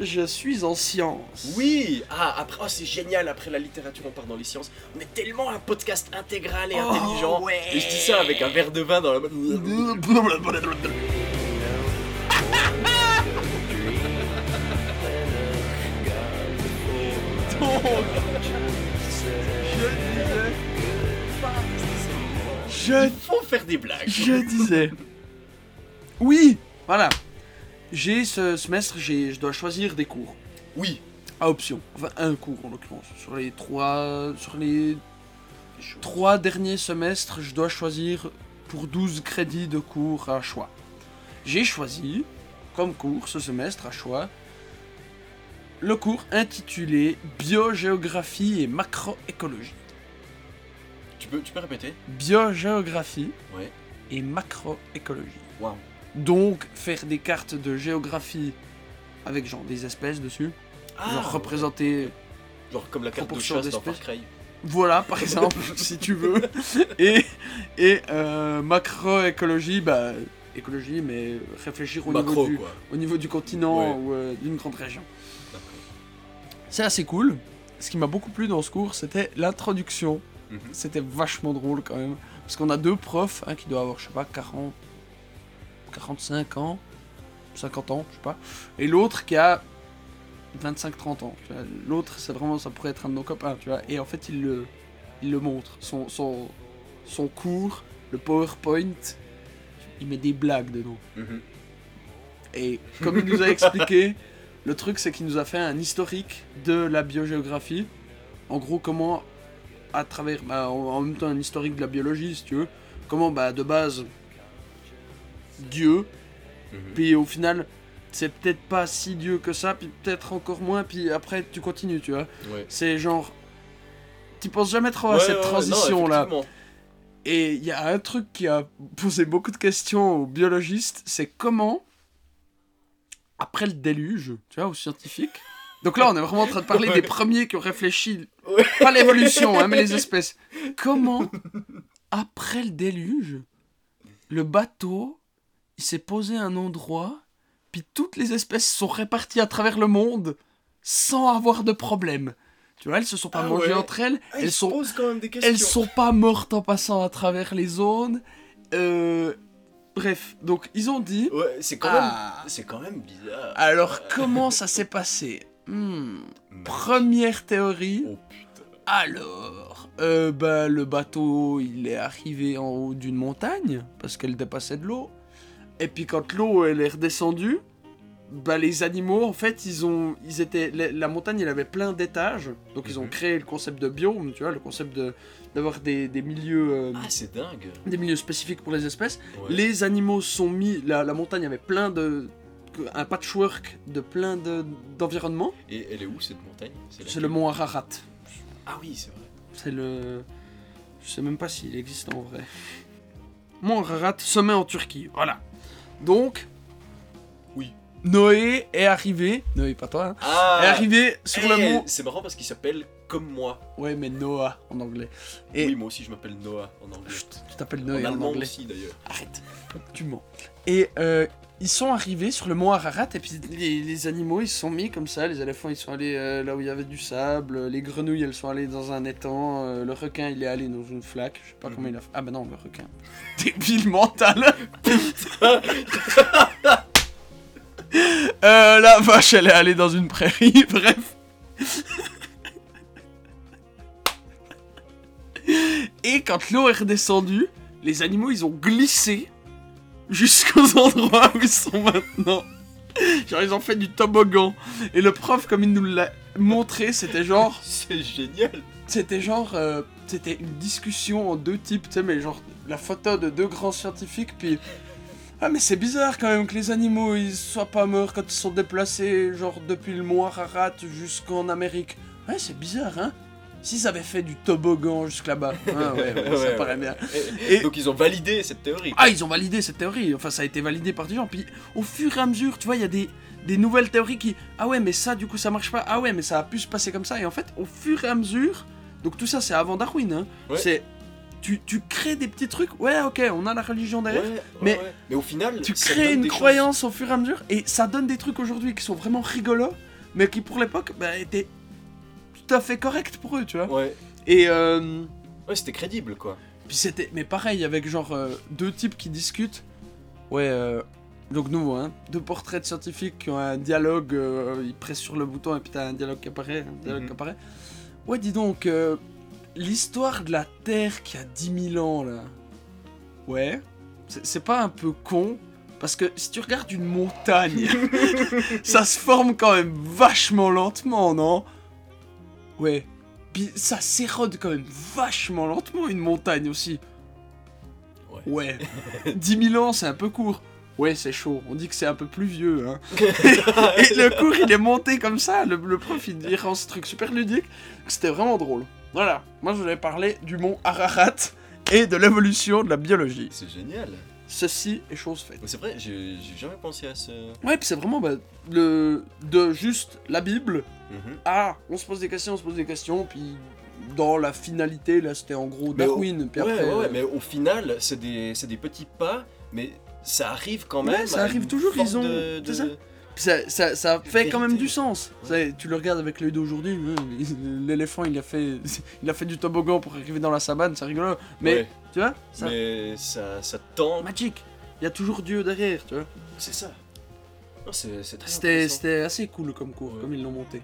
je suis en sciences. Oui Ah, après, oh, c'est génial, après la littérature, on part dans les sciences. On est tellement un podcast intégral et Oh, intelligent. ouais. Et je dis ça avec un verre de vin dans la Je Il faut faire des blagues. Je disais. Oui, voilà. J'ai ce semestre, j'ai, je dois choisir des cours Oui. à option. Enfin, un cours en l'occurrence. Sur les trois, sur les trois derniers semestres, je dois choisir pour 12 crédits de cours à choix. J'ai choisi comme cours ce semestre à choix le cours intitulé Biogéographie et macroécologie. Tu peux, tu peux répéter? Biogéographie Ouais. et macroécologie. Waouh. Donc faire des cartes de géographie avec genre des espèces dessus, Ah, genre représenter Genre comme la carte de chasse dans Far. Cry. voilà par exemple si tu veux et et euh, macroécologie bah écologie mais réfléchir au Macro, niveau du quoi. au niveau du continent Ouais. ou euh, d'une grande région. C'est assez cool. Ce qui m'a beaucoup plu dans ce cours, c'était l'introduction. Mhm. C'était vachement drôle quand même. Parce qu'on a deux profs, un qui doit avoir, je sais pas, 40, 45 ans, 50 ans, je sais pas. Et l'autre qui a 25-30 ans. L'autre, c'est vraiment, ça pourrait être un de nos copains, tu vois. Et en fait, il le, il le montre. Son, son, son cours, le PowerPoint, il met des blagues dedans. Mhm. Et comme il nous a expliqué, le truc c'est qu'il nous a fait un historique de la biogéographie. En gros, comment, à travers, bah, en, même temps un historique de la biologie si tu veux, comment bah, de base, Dieu, Mhm. puis au final, c'est peut-être pas si Dieu que ça, puis peut-être encore moins, puis après tu continues, tu vois. Ouais. C'est genre, tu penses jamais trop à cette ouais, ouais, non, transition là. effectivement. Et il y a un truc qui a posé beaucoup de questions aux biologistes, c'est comment, après le déluge, tu vois, aux scientifiques. Donc là, on est vraiment en train de parler des premiers qui ont réfléchi, Ouais. pas l'évolution, hein, mais les espèces. Comment, après le déluge, le bateau, il s'est posé à un endroit, puis toutes les espèces sont réparties à travers le monde sans avoir de problème. Tu vois, elles se sont pas Ah mangées ouais. entre elles, Ah, elles sont pose quand même des questions. elles sont pas mortes en passant à travers les zones. Euh, Bref, donc ils ont dit. Ouais, c'est quand Ah. même. C'est quand même bizarre. Alors comment ça s'est passé? Hmm, Première théorie. Oh putain. Alors, euh, bah, le bateau, il est arrivé en haut d'une montagne parce qu'elle dépassait de l'eau. Et puis quand l'eau elle est redescendue, bah les animaux en fait ils ont, ils étaient, la, la montagne elle avait plein d'étages, donc ils ont Mhm. créé le concept de biome, tu vois, le concept de d'avoir des, des milieux, euh, Ah, c'est dingue. des milieux spécifiques pour les espèces. Ouais. Les animaux sont mis, la, la montagne avait plein de, un patchwork de plein de d'environnements. Et elle est où cette montagne? C'est le mont Ararat. Ah oui, c'est vrai. C'est le. Je sais même pas s'il existe en vrai. Mont Ararat, sommet en Turquie. Voilà. Donc. Noé est arrivé. Noé, pas toi, hein. Ah Est arrivé sur le eh, mont. C'est marrant parce qu'il s'appelle comme moi. Ouais, mais Noah en anglais. Et. Oui, moi aussi je m'appelle Noah en anglais. Chut, tu t'appelles En Noé en, allemand anglais. aussi d'ailleurs. Arrête. Tu mens. Et euh, ils sont arrivés sur le mont Ararat et puis les, les animaux ils se sont mis comme ça. Les éléphants ils sont allés euh, là où il y avait du sable. Les grenouilles elles sont allées dans un étang. euh, le requin il est allé dans une flaque. Je sais pas Mhm. comment il a fait. Ah bah non, le requin. Débile mental. Euh, la vache elle est allée dans une prairie. Bref. Et quand l'eau est redescendue, les animaux ils ont glissé jusqu'aux endroits où ils sont maintenant. Genre ils ont fait du toboggan. Et le prof comme il nous l'a montré, c'était genre C'est génial. c'était genre euh, c'était une discussion en deux types, tu sais mais genre la photo de deux grands scientifiques puis ah mais c'est bizarre quand même que les animaux ils soient pas morts quand ils sont déplacés genre depuis le mont Ararat jusqu'en Amérique. Ouais, c'est bizarre hein. S'ils avaient fait du toboggan jusque là-bas. Ah ouais, ouais, ça paraît bien. Et- Et- Donc ils ont validé cette théorie. Ah, ils ont validé cette théorie. Enfin, ça a été validé par des gens. Puis, au fur et à mesure, tu vois, il y a des, des nouvelles théories qui. Ah ouais, mais ça, du coup, ça marche pas. Ah ouais, mais ça a pu se passer comme ça. Et en fait, au fur et à mesure. Donc, tout ça, c'est avant Darwin. Hein. Ouais. C'est tu, tu crées des petits trucs. Ouais, ok, on a la religion derrière. Ouais, ouais, mais ouais. mais au final, Tu crées une croyance au fur et à mesure et ça donne des trucs aujourd'hui qui sont vraiment rigolos, mais qui pour l'époque bah, étaient tout à fait corrects pour eux, tu vois. Ouais, Et euh, ouais c'était crédible quoi. puis c'était, mais pareil avec genre euh, deux types qui discutent. Ouais, euh, donc nouveau, hein, deux portraits de scientifiques qui ont un dialogue, euh, ils pressent sur le bouton et puis t'as un dialogue qui apparaît, un dialogue Mhm. qui apparaît. Ouais, dis donc, euh, l'histoire de la Terre qui a 10 000 ans là. Ouais, c'est pas un peu con parce que si tu regardes une montagne, ça se forme quand même vachement lentement, non? Ouais. Puis ça s'érode quand même vachement lentement une montagne aussi. Ouais. Ouais. 10 000 ans, c'est un peu court. Ouais, c'est chaud. On dit que c'est un peu plus vieux. Hein. Et le cours, il est monté comme ça. Le, le prof, il, il rend ce truc super ludique. C'était vraiment drôle. Voilà. Moi, je vous avais parlé du mont Ararat et de l'évolution de la biologie. C'est génial. Ceci est chose faite. C'est vrai, j'ai jamais pensé à ce. Ouais, puis c'est vraiment bah, le, de juste la Bible à on se pose des questions, on se pose des questions, puis dans la finalité, là, c'était en gros Mais au- Darwin. Puis ouais, après, ouais, ouais, euh, mais au final, c'est des, des petits pas, mais ça arrive quand Ouais, même. ça à arrive toujours, ils ont- de- c'est de- ça. Fait quand même du sens. Ça, tu le regardes avec l'œil d'aujourd'hui, hein, l'éléphant il a fait il a fait du toboggan pour arriver dans la savane, c'est rigolo. Mais Ouais, tu vois, ça mais ça, ça tend. magique. Il y a toujours Dieu derrière, tu vois. C'est ça. C'était assez cool comme cours, Ouais. comme ils l'ont monté.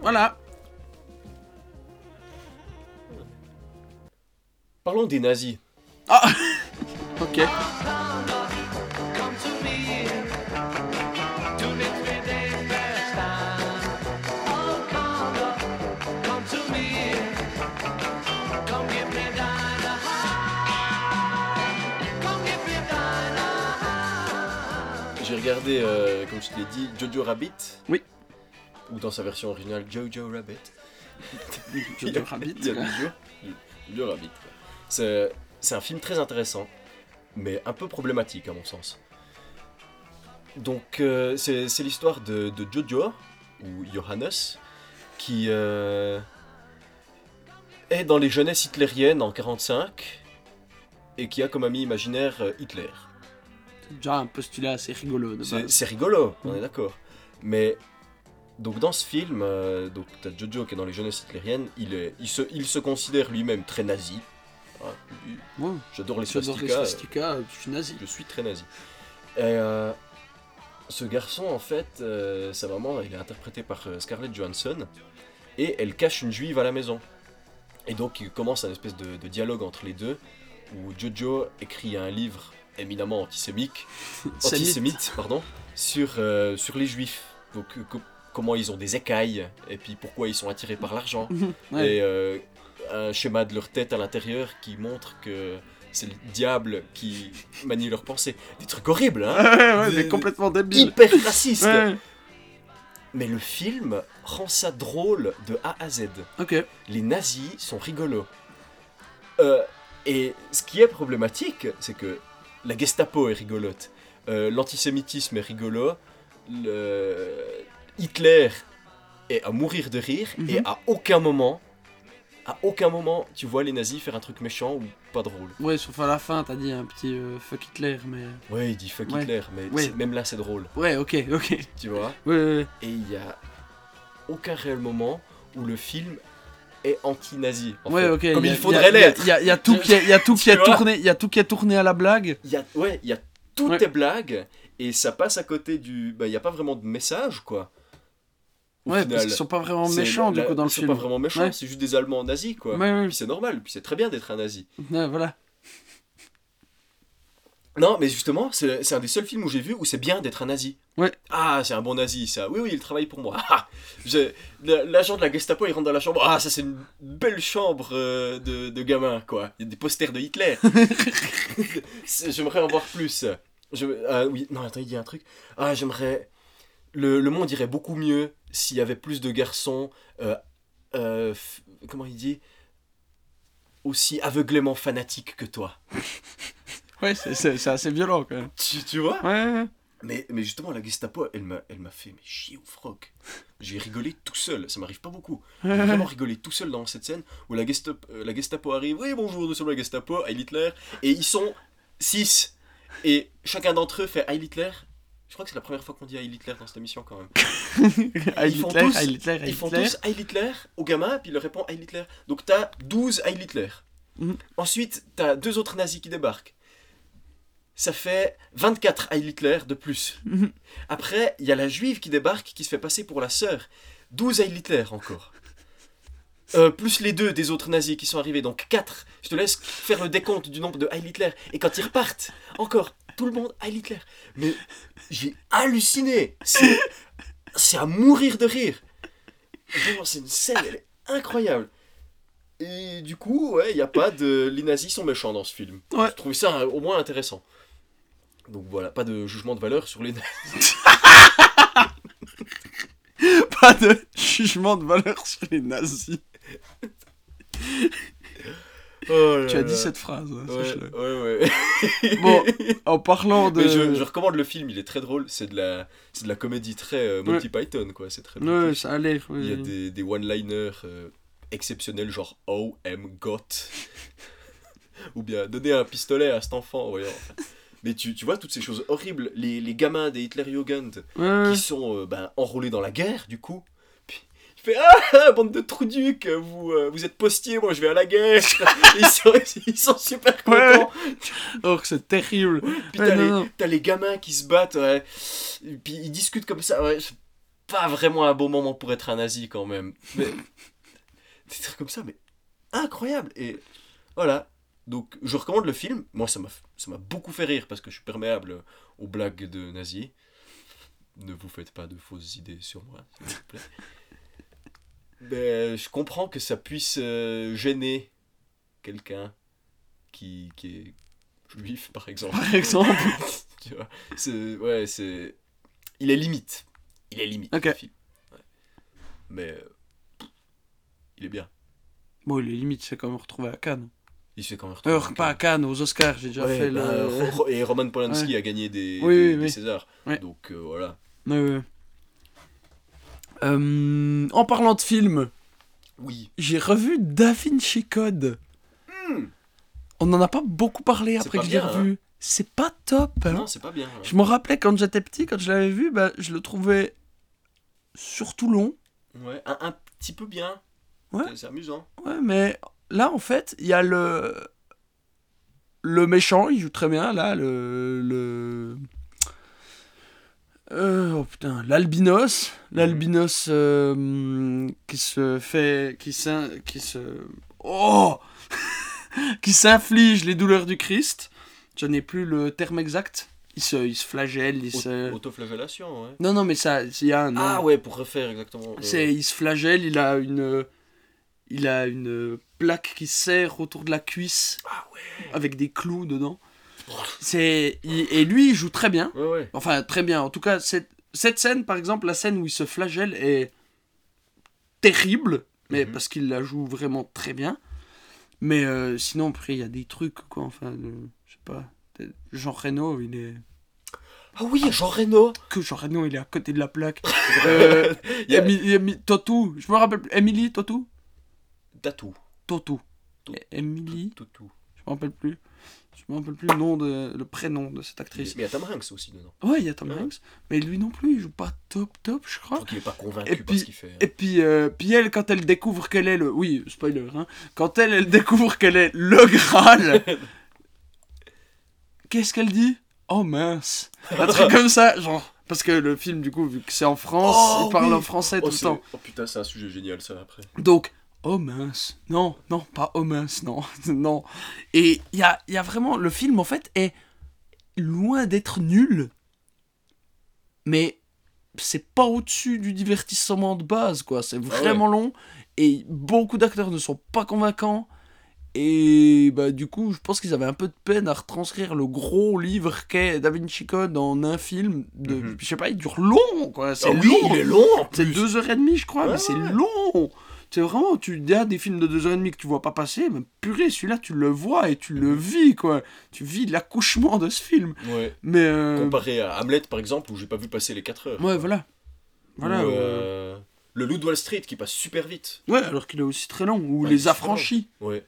Voilà. Parlons des nazis. OK. Regardé, euh, comme je te l'ai dit, Jojo Rabbit. Oui. Ou dans sa version originale, Jojo Rabbit. Jojo Rabbit. Il y a Jojo, Jojo Rabbit. C'est un film très intéressant, mais un peu problématique à mon sens. Donc, euh, c'est l'histoire de, de Jojo, ou Johannes, qui euh, est dans les jeunesses hitlériennes en 45 et qui a comme ami imaginaire euh, Hitler. Déjà un postulat assez rigolo C'est rigolo, on Mm. est d'accord. Mais donc dans ce film, euh, donc t'as Jojo qui est dans les jeunesses hitlériennes, il, est, il, se, il se considère lui-même très nazi. Ah, Ouais. J'adore les swastikas, euh, je suis nazi. je suis très nazi. Et euh, ce garçon, en fait, euh, sa maman, il est interprété par Scarlett Johansson, et elle cache une juive à la maison. Et donc il commence un espèce de, de dialogue entre les deux, où Jojo écrit un livre éminemment antisémique, Sémite. antisémite, pardon, sur, euh, sur les juifs. Donc euh, co- comment ils ont des écailles, et puis pourquoi ils sont attirés par l'argent. Ouais. Et euh, un schéma de leur tête à l'intérieur qui montre que c'est le diable qui manie leurs pensées. Des trucs horribles, hein Ouais, ouais, mais Des- complètement débile. Hyper racistes Ouais. Mais le film rend ça drôle de A à Z. Ok. Les nazis sont rigolos. Euh, et ce qui est problématique, c'est que la Gestapo est rigolote, euh, l'antisémitisme est rigolo, le... Hitler est à mourir de rire, Mhm. et à aucun moment, à aucun moment, tu vois les nazis faire un truc méchant ou pas drôle. Ouais, sauf à la fin, t'as dit un petit euh, fuck Hitler, mais. Ouais, il dit fuck Ouais. Hitler, mais Ouais. même là c'est drôle, Ouais, ok, ok. tu vois? Ouais, ouais, ouais. Et il y a aucun réel moment où le film est anti-nazi. Ouais, fait. ok. Comme y a- il faudrait y a- y a- l'être. Il y a, y a tout qui est, y a tout qui tourné, il y a tout qui est tourné à la blague. Il y a, ouais, il y a toutes Ouais. tes blagues et ça passe à côté du. Bah, il n'y a pas vraiment de message, quoi. Au ouais, final. parce qu'ils sont pas vraiment méchants du coup dans le ils sont film. pas vraiment méchants, Ouais. c'est juste des Allemands nazis, quoi. Ouais, ouais, Puis c'est normal, puis c'est très bien d'être un nazi. ouais, voilà. Non, mais justement, c'est un des seuls films où j'ai vu où c'est bien d'être un nazi. Ouais. Ah, c'est un bon nazi, ça. Oui, oui, il travaille pour moi. Ah, L'agent de la Gestapo, il rentre dans la chambre. Ah, ça, c'est une belle chambre euh, de, de gamin, quoi. Il y a des posters de Hitler. J'aimerais en voir plus. Je, ah, oui, non, attends, il dit un truc. Ah, j'aimerais. Le, le monde irait beaucoup mieux s'il y avait plus de garçons. euh, euh, comment il dit? Aussi aveuglément fanatiques que toi. Ouais, c'est- assez violent quand même. Tu, tu vois? Ouais. Mais, mais justement, la Gestapo, elle m'a, elle m'a fait mais chier au froc. J'ai rigolé tout seul, ça m'arrive pas beaucoup. J'ai vraiment rigolé tout seul dans cette scène où la Gestapo, euh, la Gestapo arrive. Oui, bonjour, nous sommes la Gestapo, Heil Hitler. Et ils sont six. Et chacun d'entre eux fait Heil Hitler. Je crois que c'est la première fois qu'on dit Heil Hitler dans cette émission quand même. Ils font Hitler, tous- Heil Hitler, Heil Ils font Hitler. tous Heil Hitler au gamin, puis il leur répond Heil Hitler. Donc t'as 12 Heil Hitler. Mhm. Ensuite, t'as deux autres nazis qui débarquent. Ça fait 24 Heil Hitler de plus. Mhm. Après, il y a la juive qui débarque, qui se fait passer pour la sœur. 12 Heil Hitler encore. Euh, plus les deux des autres nazis qui sont arrivés, donc 4. Je te laisse faire le décompte du nombre de Heil Hitler. Et quand ils repartent, encore, tout le monde Heil Hitler. Mais j'ai halluciné. C'est à mourir de rire. Vraiment, c'est une scène, elle est incroyable. Et du coup, ouais, il n'y a pas de. Les nazis sont méchants dans ce film. Ouais. Je trouvais ça euh, au moins intéressant. Donc voilà, pas de jugement de valeur sur les nazis. Pas de jugement de valeur sur les nazis. Tu as dit cette phrase, hein, Ouais, ouais, ouais. Bon, en parlant de. Mais je, je recommande le film, il est très drôle. C'est de la, c'est de la comédie très euh, Monty Python, quoi. C'est très. Ouais, fait. ça a l'air. Il y a des, des one-liners euh, exceptionnels, genre Oh, M, got. Ou bien donner un pistolet à cet enfant. voyons. Mais tu, tu vois toutes ces choses horribles. Les, les gamins des Hitlerjugend Ouais, qui sont euh, ben, enrôlés dans la guerre, du coup. Puis il fait Ah, bande de trouducs, vous, euh, vous êtes postiers, moi je vais à la guerre. ils, sont, ils sont super contents. Oh, que c'est terrible. Puis Ouais, t'as, non, les, non. t'as les gamins qui se battent, ouais. Puis ils discutent comme ça, ouais. C'est pas vraiment un bon moment pour être un nazi quand même. Mais. des trucs comme ça, mais incroyable. Et voilà. Donc je recommande le film. Moi, ça m'a, beaucoup fait rire parce que je suis perméable aux blagues de nazis. Ne vous faites pas de fausses idées sur moi, s'il vous plaît. Mais je comprends que ça puisse euh, gêner quelqu'un qui, qui est juif, par exemple. Par exemple. tu vois, c'est, ouais, c'est... Il est limite. Il est limite, le film. Ouais. Mais... euh, il est bien. Bon, les limites, c'est quand même retrouvé à Cannes. Il se fait quand même Euh, dans pas à Cannes, aux Oscars, j'ai déjà Ouais, fait bah, le. Ro- Et Roman Polanski a gagné des, Oui, des- oui, des oui. Césars. Ouais. Donc euh, voilà. Euh, en parlant de film, Oui. j'ai revu Da Vinci Code. Hmm. On n'en a pas beaucoup parlé après que je l'ai revu. C'est pas top. hein. Non, c'est pas bien. hein. Je me rappelais quand j'étais petit, quand je l'avais vu, bah, je le trouvais surtout long. Ouais, un, un petit peu bien. Ouais. C'est- C'est amusant. Ouais, mais là, en fait, il y a le. Le méchant, il joue très bien, là, le. le... Euh, oh putain, l'albinos. L'albinos euh, qui se fait. Qui, s'in- qui se. Oh Qui s'inflige les douleurs du Christ. Je n'ai plus le terme exact. Il se, il se flagelle, il se. Autoflagellation, ouais. Non, non, mais ça, il y a un nom. Ah ouais, pour refaire exactement. C'est, il se flagelle, il a une, il a une plaque qui serre autour de la cuisse Ah avec des clous dedans. C'est, et lui, il joue très bien. Ouais, ouais. Enfin, très bien. En tout cas, cette, cette scène, par exemple, la scène où il se flagelle est terrible, mais Mhm. parce qu'il la joue vraiment très bien. Mais euh, sinon, après, il y a des trucs, quoi. Enfin, euh, je sais pas. Jean Reno, il est. Ah oui, Jean Reno. Que Jean Reno, il est à côté de la plaque. euh, Il y a Émi- Totou, je me rappelle. Emily, Totou? Tatou. Totou. Emily, tout. je me rappelle plus. Je me rappelle plus le nom de le prénom de cette Mais actrice. il y a Tom Hanks aussi dedans. Ouais, il y a Tom Ouais. Hanks, mais lui non plus, il joue pas top top, je Je crois. crois qu'il est pas convaincu Et par puis- ce qu'il fait. hein. Et puis, euh, puis elle, quand elle découvre qu'elle est le, oui, spoiler, hein, quand elle, elle découvre qu'elle est le Graal, qu'est-ce qu'elle dit? Oh mince, un truc comme ça, genre. Parce que le film, du coup, vu que c'est en France, Oh, il parle oui. en français Oh, tout le temps. oh putain, c'est un sujet génial ça après. Donc, oh mince, non, non, pas oh mince, non, non. Et il y a, y a vraiment, le film en fait est loin d'être nul, mais c'est pas au-dessus du divertissement de base, quoi. C'est vraiment long et beaucoup d'acteurs ne sont pas convaincants. Et bah du coup, je pense qu'ils avaient un peu de peine à retranscrire le gros livre qu'est Da Vinci Code en un film. De, Mhm. Je sais pas, il dure long, quoi. C'est Ah oui, long. il est long C'est deux heures et demie, je crois, Ouais, mais c'est ouais. long. C'est vraiment, tu il y a des films de 2h30 que tu vois pas passer, mais purée, celui-là, tu le vois et tu le vis, quoi. Tu vis l'accouchement de ce film. Ouais. Mais. euh, Comparé à Hamlet, par exemple, où j'ai pas vu passer les 4 heures. Ouais, voilà. Voilà. Ou, euh, Le Loup de Wall Street qui passe super vite. Ouais, alors qu'il est aussi très long. Ou Ouais, Les Affranchis. Ouais.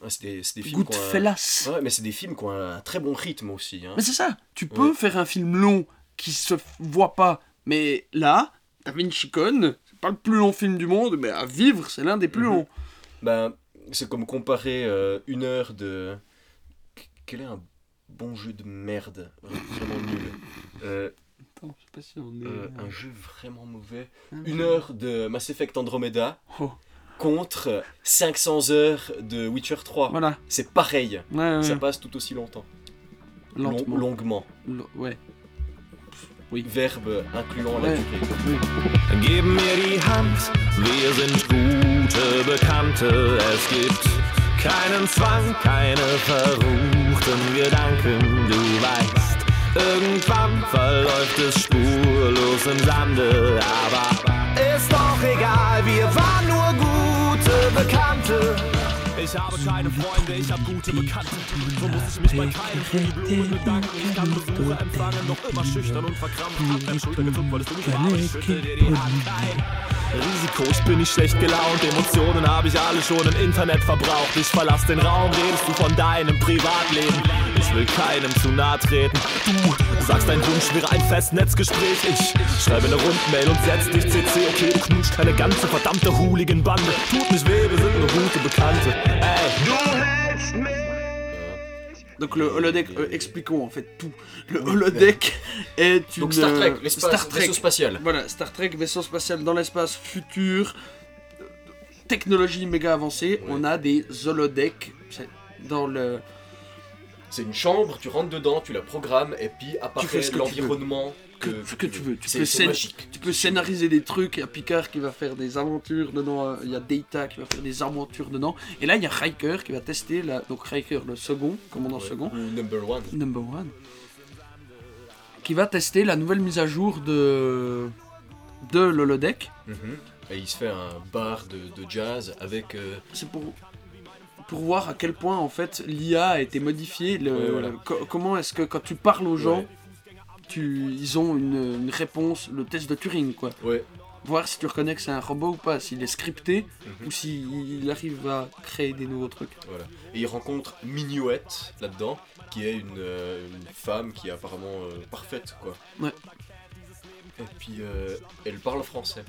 Ouais, c'est des, des films ont un- Goodfellas. Ouais, mais c'est des films qui ont un très bon rythme aussi. Hein. Mais c'est ça. Tu peux faire un film long qui se voit pas. Mais là, Da Vinci Code, pas le plus long film du monde, mais à vivre, c'est l'un des plus Mhm. longs. Ben, c'est comme comparer euh, une heure de. Quel est un bon jeu de merde? Vraiment nul. Euh, Attends, je sais pas si on est. euh, un jeu vraiment mauvais. un Une jeu- heure de Mass Effect Andromeda Oh. contre 500 heures de Witcher 3. Voilà. C'est pareil. Ouais, ouais, Ça ouais. passe tout aussi longtemps. Long- longuement. Lo- ouais. Verbe incluant la durée. Gib mir die Hand, wir sind gute Bekannte. Es gibt keinen Zwang, keine verruchten Gedanken, du weißt. Irgendwann verläuft es spurlos im Sande, aber ist doch egal, wir waren nur gute Bekannte. Ich habe keine Freunde, ich habe gute Bekannte. So muss ich mich bei keinem für die Blumen bedanken. Ich kann Besuche empfangen, doch immer schüchtern und verkrampft. Hab deine Schulter gezuckt, wolltest du mich umarmen? Ich schüttel dir die Hand. Kein Risiko, ich bin nicht schlecht gelaunt. Emotionen habe ich alle schon im Internet verbraucht. Ich verlass den Raum, redest du von deinem Privatleben. Ich will keinem zu nahe treten. Du sagst, dein Wunsch wäre ein Festnetzgespräch. Ich schreibe eine Rundmail und setz dich CC. Okay, du knutscht keine ganze verdammte Hooligan-Bande. Tut nicht weh, wir sind nur gute Bekannte. Donc le holodeck, euh, expliquons en fait tout. Le holodeck est une... Donc Star Trek, euh, l'espace, Star Trek. vaisseau spatial. Voilà, Star Trek, vaisseau spatial dans l'espace, futur, euh, technologie méga avancée. Ouais. On a des holodecks c'est dans le... C'est une chambre, tu rentres dedans, tu la programmes, et puis ce que tu l'environnement Que, que tu veux. Tu peux, scén- tu peux scénariser des trucs. Il y a Picard qui va faire des aventures dedans. euh, Il y a Data qui va faire des aventures dedans. Et là, il y a Riker qui va tester. La... Donc Riker, le second, commandant Ouais. second. Number one. Number one. Qui va tester la nouvelle mise à jour de, de l'holodeck. Mhm. Et il se fait un bar de, de jazz avec. euh, C'est pour, pour voir à quel point en fait l'IA a été modifiée. Le, Ouais, voilà. co- comment est-ce que quand tu parles aux gens, Ouais. Tu, ils ont une, une réponse, le test de Turing quoi. Ouais. Voir si tu reconnais que c'est un robot ou pas, s'il est scripté Mhm. ou s'il arrive à créer des nouveaux trucs. Voilà. Et il rencontre Minuette là-dedans, qui est une, euh, une femme qui est apparemment euh, parfaite, quoi. Ouais. Et puis euh, elle parle français.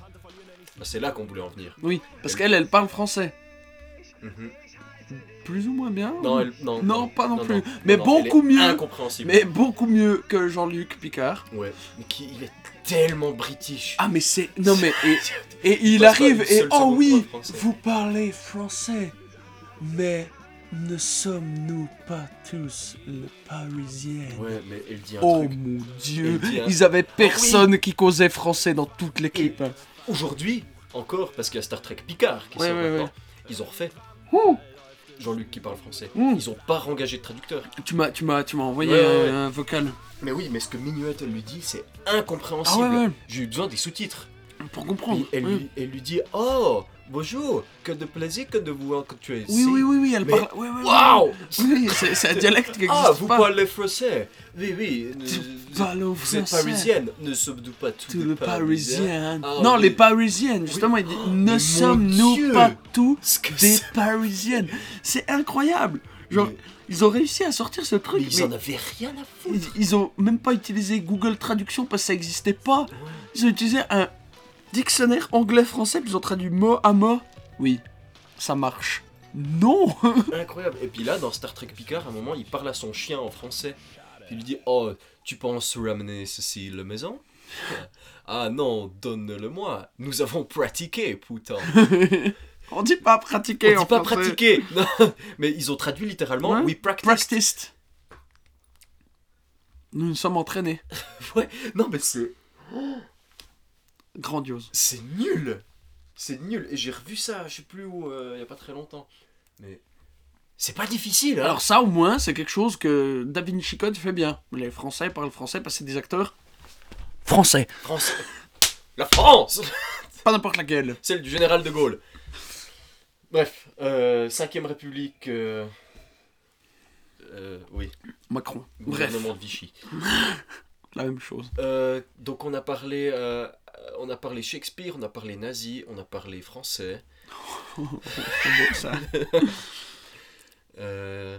Bah, c'est là qu'on voulait en venir. Oui, parce qu'elle, elle parle français. Mhm. Plus ou moins bien. Non, elle, non, Non, pas non plus. Mais non, beaucoup elle est mieux. Incompréhensible. Mais beaucoup mieux que Jean-Luc Picard. Ouais. Mais qui, il est tellement british. Ah mais c'est... Non mais... Et, et il Passe pas arrive une et... seule Oh seconde oui, français. vous parlez français. Mais ne sommes-nous pas tous le parisien? Ouais, mais elle dit un Oh truc. mon dieu, Elle dit un- ils avaient personne qui causait français dans toute l'équipe. Aujourd'hui, encore, parce qu'il y a Star Trek Picard qui Ouais, sort ouais, maintenant, ils ont refait. Ouh. Jean-Luc qui parle français. Ouh. Ils ont pas engagé de traducteur. Tu m'as, tu m'as, tu m'as envoyé Ouais, un, ouais. un vocal. Mais oui, mais ce que Minuette elle lui dit, c'est incompréhensible. Ah ouais. J'ai eu besoin des sous-titres. Pour Et comprendre. elle, oui. lui, elle lui dit Oh, bonjour, que de plaisir que de vous voir que tu es ici. oui, oui, oui, oui, elle Mais- parle. Waouh Oui, c'est, un dialecte qui existe Ah, vous pas. parlez français Oui, oui. ne- Tu vous parles vous êtes français. parisienne. Ne sommes-nous pas tous les parisiens Parisiens? Ah, non, les Parisiennes, justement, il dit Oh, Ne sommes-nous pas tous des Parisiennes? C'est incroyable. Genre, Mais- ils ont réussi à sortir ce Mais truc. ils mais en avaient rien à foutre. ils, ils ont même pas utilisé Google Traduction parce que ça existait pas. Ils ont utilisé un dictionnaire anglais-français, puis ils ont traduit mot à mot. Oui, ça marche. Non Incroyable. Et puis là, dans Star Trek Picard, à un moment, il parle à son chien en français. Il lui dit Oh, tu penses ramener ceci à la maison? Ah non, donne-le-moi. Nous avons pratiqué, putain. On dit pas pratiquer On en dit pas français. pratiquer. Non, mais ils ont traduit littéralement Ouais. We practiced. Practiced. Nous nous sommes entraînés. Ouais. Non, mais c'est Grandiose. c'est nul. C'est nul. Et j'ai revu ça, je sais plus où, euh, il y a pas très longtemps. Mais c'est pas difficile. Hein. Alors ça au moins c'est quelque chose que Da Vinci Code fait bien. Les Français parlent français parce que c'est des acteurs français. France. La France Pas n'importe laquelle. Celle du général de Gaulle. Bref, euh, 5ème République. euh, euh, oui, Macron. Bref, gouvernement de Vichy. la même chose. Donc on a parlé, on a parlé Shakespeare, on a parlé nazi, on a parlé français. Beau, ça. Euh,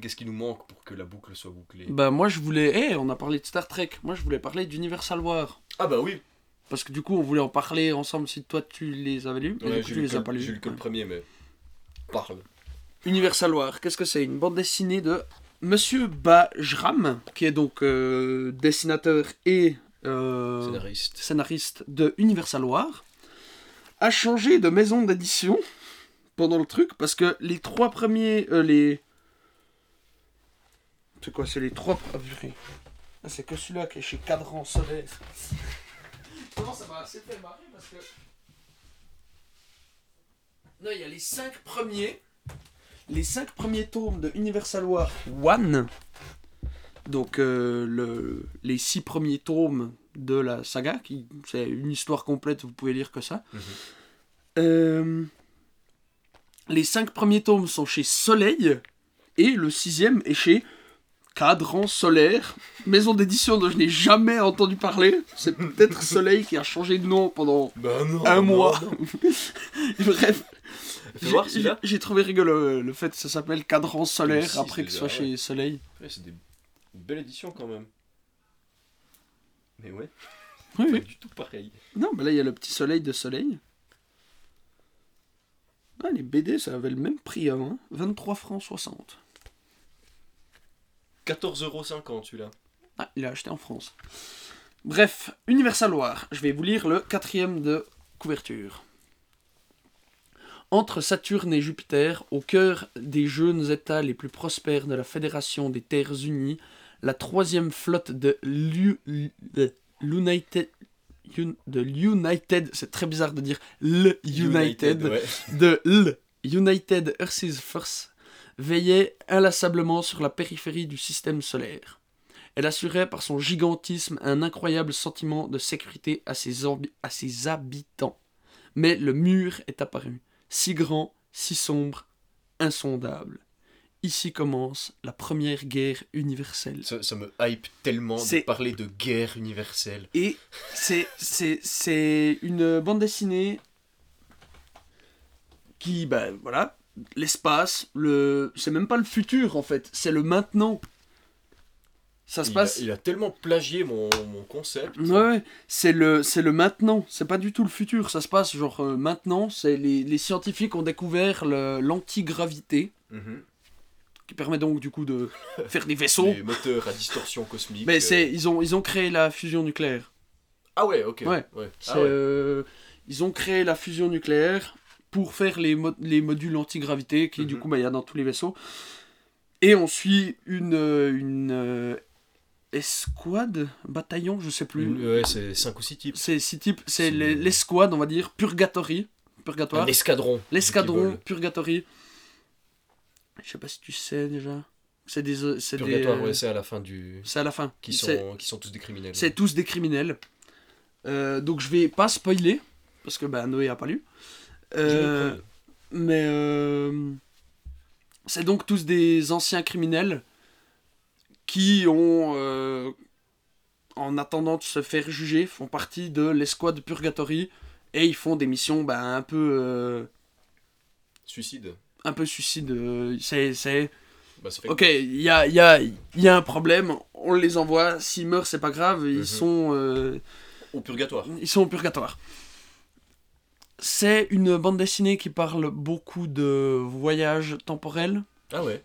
Qu'est-ce qui nous manque pour que la boucle soit bouclée? Bah moi je voulais... Eh, on a parlé de Star Trek. Moi je voulais parler d'Universal War. Ah bah oui. Parce que du coup on voulait en parler ensemble si toi tu les avais lus. Ouais, tu les as pas lus. J'ai lu que le premier, mais parle. Universal War, qu'est-ce que c'est? Une bande dessinée de Monsieur Bajram, qui est donc euh, dessinateur et euh, Scénariste. scénariste de Universal War, a changé de maison d'édition pendant le truc, parce que les trois premiers... euh, les... C'est quoi C'est les trois... Ah. Ah, c'est que celui-là qui est chez Cadran Solaire. Comment ça m'a assez fait marrer, parce que... Non, il y a les cinq premiers les cinq premiers tomes de Universal War One, donc euh, le, les six premiers tomes de la saga, qui c'est une histoire complète, vous pouvez lire que ça. Mhm. Euh, les cinq premiers tomes sont chez Soleil et le sixième est chez Cadran Solaire, maison d'édition dont je n'ai jamais entendu parler. C'est peut-être Soleil qui a changé de nom pendant Bah non. un non, mois. non. Bref. J'ai- trouvé rigolo euh, le fait que ça s'appelle Cadran solaire Si, après que ce soit chez Soleil. Ouais, c'est des... une belle édition quand même. Mais ouais, Oui, pas oui. du tout pareil. Non, mais là il y a le petit soleil de Soleil. Ah, les BD ça avait le même prix avant. hein. 23 francs 60. 14,50€ celui-là. Ah, il a acheté en France. Bref, Universal War. Je vais vous lire le quatrième de couverture. Entre Saturne et Jupiter, au cœur des jeunes États les plus prospères de la Fédération des Terres Unies, la troisième flotte de l'U- de l'United, Un- de l'United, c'est très bizarre de dire le United, ouais. de l United Earth's Force veillait inlassablement sur la périphérie du système solaire. Elle assurait par son gigantisme un incroyable sentiment de sécurité à ses, ambi- à ses habitants. Mais le mur est apparu, si grand, si sombre, insondable. Ici commence la première guerre universelle. Ça, ça me hype tellement de parler de guerre universelle. Et c'est, c'est, c'est une bande dessinée qui, ben voilà, l'espace, le... c'est même pas le futur en fait, c'est le maintenant. Ça se Il, passe. a, il a tellement plagié mon, mon concept. Ouais, c'est le, c'est le maintenant, c'est pas du tout le futur, ça se passe genre euh, maintenant, c'est les, les scientifiques ont découvert le- l'antigravité, Mhm. Qui permet donc du coup de faire des vaisseaux. Les moteurs à distorsion cosmique. Mais euh. c'est, ils, ont, ils ont créé la fusion nucléaire. Ah ouais, ok. Ouais. Ah ouais. euh, ils ont créé la fusion nucléaire pour faire les, mo- les modules antigravité qui, du Mhm. coup, bah, il y a dans tous les vaisseaux. Et on suit une, une euh, escouade, bataillon, je sais plus. Une- ouais, c'est 5 ou 6 types. C'est six types, c'est C'est- les- l'escouade, on va dire, Purgatory. Purgatoire. L'escadron Qui Purgatory. Je sais pas si tu sais déjà. C'est des. euh, C'est vole. des, Purgatoire, euh, ouais, c'est à la fin du. c'est à la fin. Qui sont, qui sont tous des criminels. c'est tous des criminels. Euh, donc je vais pas spoiler, parce que bah, Noé a pas lu. Euh, mais euh, c'est donc tous des anciens criminels qui ont, en attendant de se faire juger, font partie de l'escouade Purgatory et ils font des missions bah, un peu, Suicide. Un peu suicide. euh, C'est, c'est, Bah, ok, il y a, y, a, y a un problème, on les envoie. S'ils meurent, c'est pas grave, ils Mhm. sont euh, Au purgatoire. Ils sont au purgatoire. C'est une bande dessinée qui parle beaucoup de voyages temporels. Ah ouais.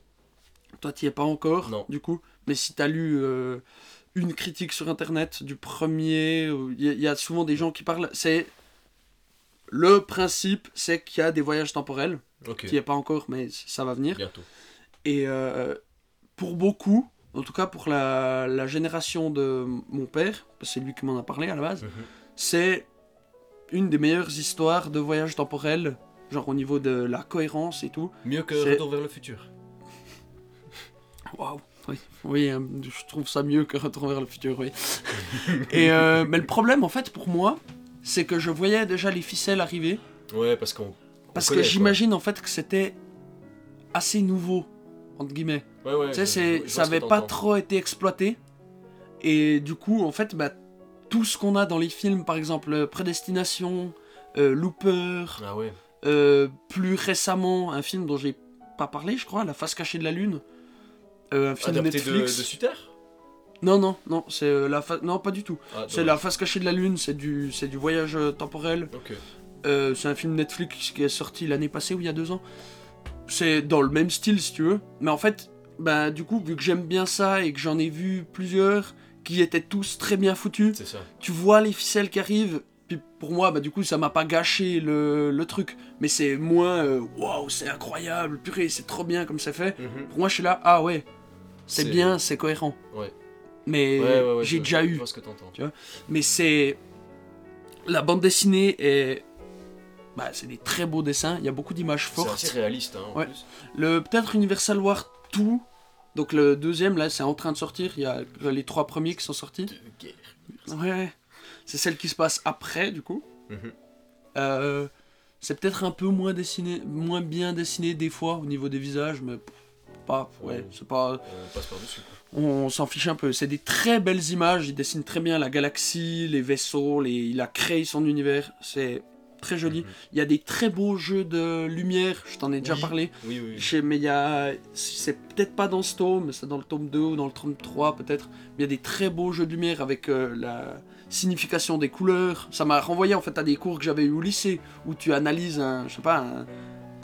Toi, t'y es pas encore, Non. du coup. Mais si t'as lu euh, une critique sur internet du premier, il y, y a souvent des gens qui parlent. C'est le principe, c'est qu'il y a des voyages temporels. Ok. Qui est pas encore, mais ça va venir. Bientôt. Et euh, pour beaucoup, en tout cas pour la, la génération de mon père, c'est lui qui m'en a parlé à la base, Mhm. c'est une des meilleures histoires de voyage temporel, genre au niveau de la cohérence et tout. Mieux que Retour vers le futur. Waouh Oui, oui hein, je trouve ça mieux que Retour vers le futur, oui. et, euh, mais le problème, en fait, pour moi, c'est que je voyais déjà les ficelles arriver. Ouais, parce qu'on Parce connaît, que j'imagine en fait que c'était assez nouveau, entre guillemets. Ouais, ouais, tu sais, ça ce que avait pas trop été exploité. Et du coup, en fait, bah, tout ce qu'on a dans les films, par exemple euh, Prédestination, euh, Looper, Ah ouais. euh, plus récemment, un film dont j'ai pas parlé, je crois, La face cachée de la lune. Euh, un film Adapté de, de Netflix. Non, non, non, c'est euh, la fa- non pas du tout. Ah, C'est la face cachée de la lune, c'est du, c'est du voyage euh, temporel. Euh, c'est un film Netflix qui est sorti l'année passée ou il y a deux ans. C'est dans le même style si tu veux. Mais en fait, bah, du coup, vu que j'aime bien ça et que j'en ai vu plusieurs qui étaient tous très bien foutus, ça. tu vois les ficelles qui arrivent. Puis pour moi, bah, du coup, ça m'a pas gâché le, le truc. Mais c'est moins waouh, c'est incroyable, purée, c'est trop bien comme c'est fait. Mhm. Pour moi, je suis là, ah ouais, c'est C'est- bien, c'est cohérent. Ouais. Mais Ouais, ouais, ouais, j'ai déjà je eu vois ce que t'entends. tu vois? Mais c'est. La bande dessinée est. Bah, c'est des très beaux dessins, il y a beaucoup d'images C'est fortes. assez réaliste, hein, en Ouais. plus. Le peut-être Universal War 2, donc le deuxième là, c'est en train de sortir. Il y a les trois premiers qui sont sortis. Ouais, c'est celle qui se passe après du coup. Mhm. Euh, c'est peut-être un peu moins dessiné, moins bien dessiné des fois au niveau des visages, mais pas. Ouais, c'est pas. On passe par-dessus. quoi. On s'en fiche un peu. C'est des très belles images, il dessine très bien la galaxie, les vaisseaux, les... il a créé son univers, c'est très joli. Mhm. Il y a des très beaux jeux de lumière, je t'en ai déjà parlé. Oui, oui. sais, mais il y a... C'est peut-être pas dans ce tome, c'est dans le tome 2 ou dans le tome 3 peut-être. Mais il y a des très beaux jeux de lumière avec euh, la signification des couleurs. Ça m'a renvoyé en fait à des cours que j'avais eu au lycée, où tu analyses un, je sais pas, un,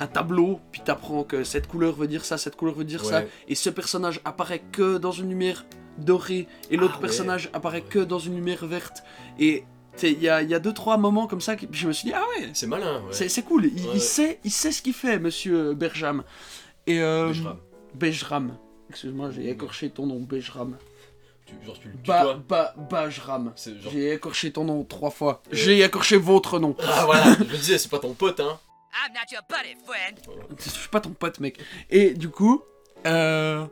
un tableau, puis t'apprends que cette couleur veut dire ça, cette couleur veut dire ça, et ce personnage apparaît que dans une lumière dorée, et l'autre Ah ouais. personnage apparaît que dans une lumière verte. Et il y a, y a deux trois moments comme ça que je me suis dit ah ouais, C'est malin, ouais. c'est cool, il, sait, il sait ce qu'il fait, Monsieur Berjam. Et euh, Bejram. Bejram. Excuse-moi, j'ai écorché ton nom, Bejram. Tu- Genre, tu le tutoies. ba, Bajram. C'est genre. J'ai écorché ton nom trois fois. J'ai écorché votre nom. Ah voilà, je me disais, c'est pas ton pote, hein. I'm not your buddy, friend. Je suis pas ton pote, mec. Et du coup, euh,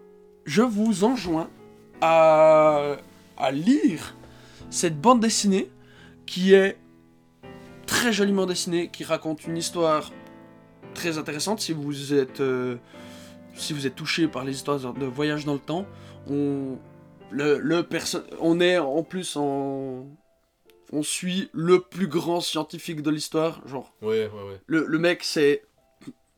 je vous enjoins à, à lire cette bande dessinée qui est très joliment dessinée, qui raconte une histoire très intéressante si vous êtes, euh, si vous êtes touché par les histoires de voyage dans le temps. On, le, on est en plus en... On suit le plus grand scientifique de l'histoire, genre Ouais, ouais, ouais. le, le mec, c'est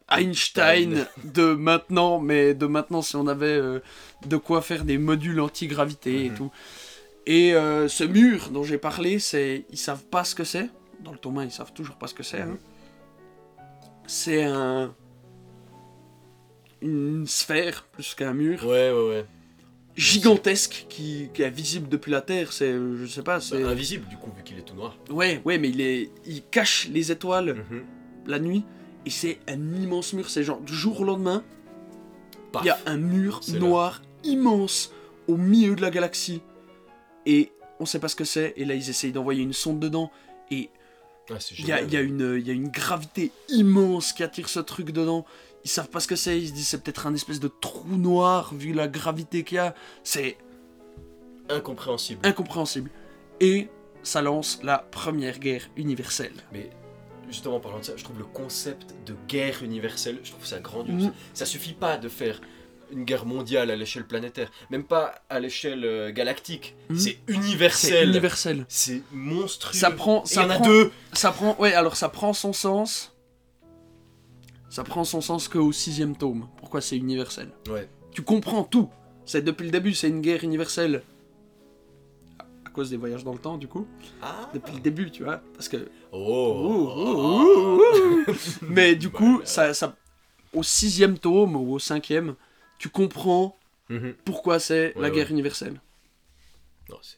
Einstein de maintenant, mais de maintenant, si on avait euh, de quoi faire des modules anti-gravité et Mhm. tout. Et euh, ce mur dont j'ai parlé, c'est ils savent pas ce que c'est. Dans le tome 1, ils savent toujours pas ce que c'est. hein. C'est un. Une sphère plus qu'un mur Ouais, ouais, ouais. Gigantesque qui, qui est visible depuis la Terre. C'est, je sais pas, Bah, c'est. invisible, du coup, vu qu'il est tout noir. Ouais, ouais, mais il est, il cache les étoiles Mhm. la nuit et c'est un immense mur. C'est genre du jour au lendemain, il y a un mur C'est là. noir immense au milieu de la galaxie et on sait pas ce que c'est. Et là, ils essayent d'envoyer une sonde dedans et Ah, c'est il y a, génial. il y a une, il y a une gravité immense qui attire ce truc dedans. Ils savent pas ce que c'est. Ils se disent c'est peut-être un espèce de trou noir vu la gravité qu'il y a. C'est Incompréhensible. incompréhensible. Et ça lance la première guerre universelle. Mais justement, en parlant de ça, je trouve le concept de guerre universelle, je trouve ça grandiose. Mhm. Ça suffit pas de faire une guerre mondiale à l'échelle planétaire, même pas à l'échelle euh, galactique. Mhm. C'est C'est universel. universel. C'est monstrueux. Ça prend, Et il y ça en a prend- deux. Ça prend, ouais, alors ça prend son sens. Ça prend son sens qu'au sixième tome. Pourquoi c'est universel Ouais. Tu comprends tout. C'est depuis le début, c'est une guerre universelle. À- cause des voyages dans le temps, du coup. Ah. Depuis le début, tu vois. Parce que. Oh. Mais du coup, ça, ça, au sixième tome ou au cinquième, tu comprends Mhm. pourquoi c'est Ouais, la ouais. guerre universelle. Non, c'est-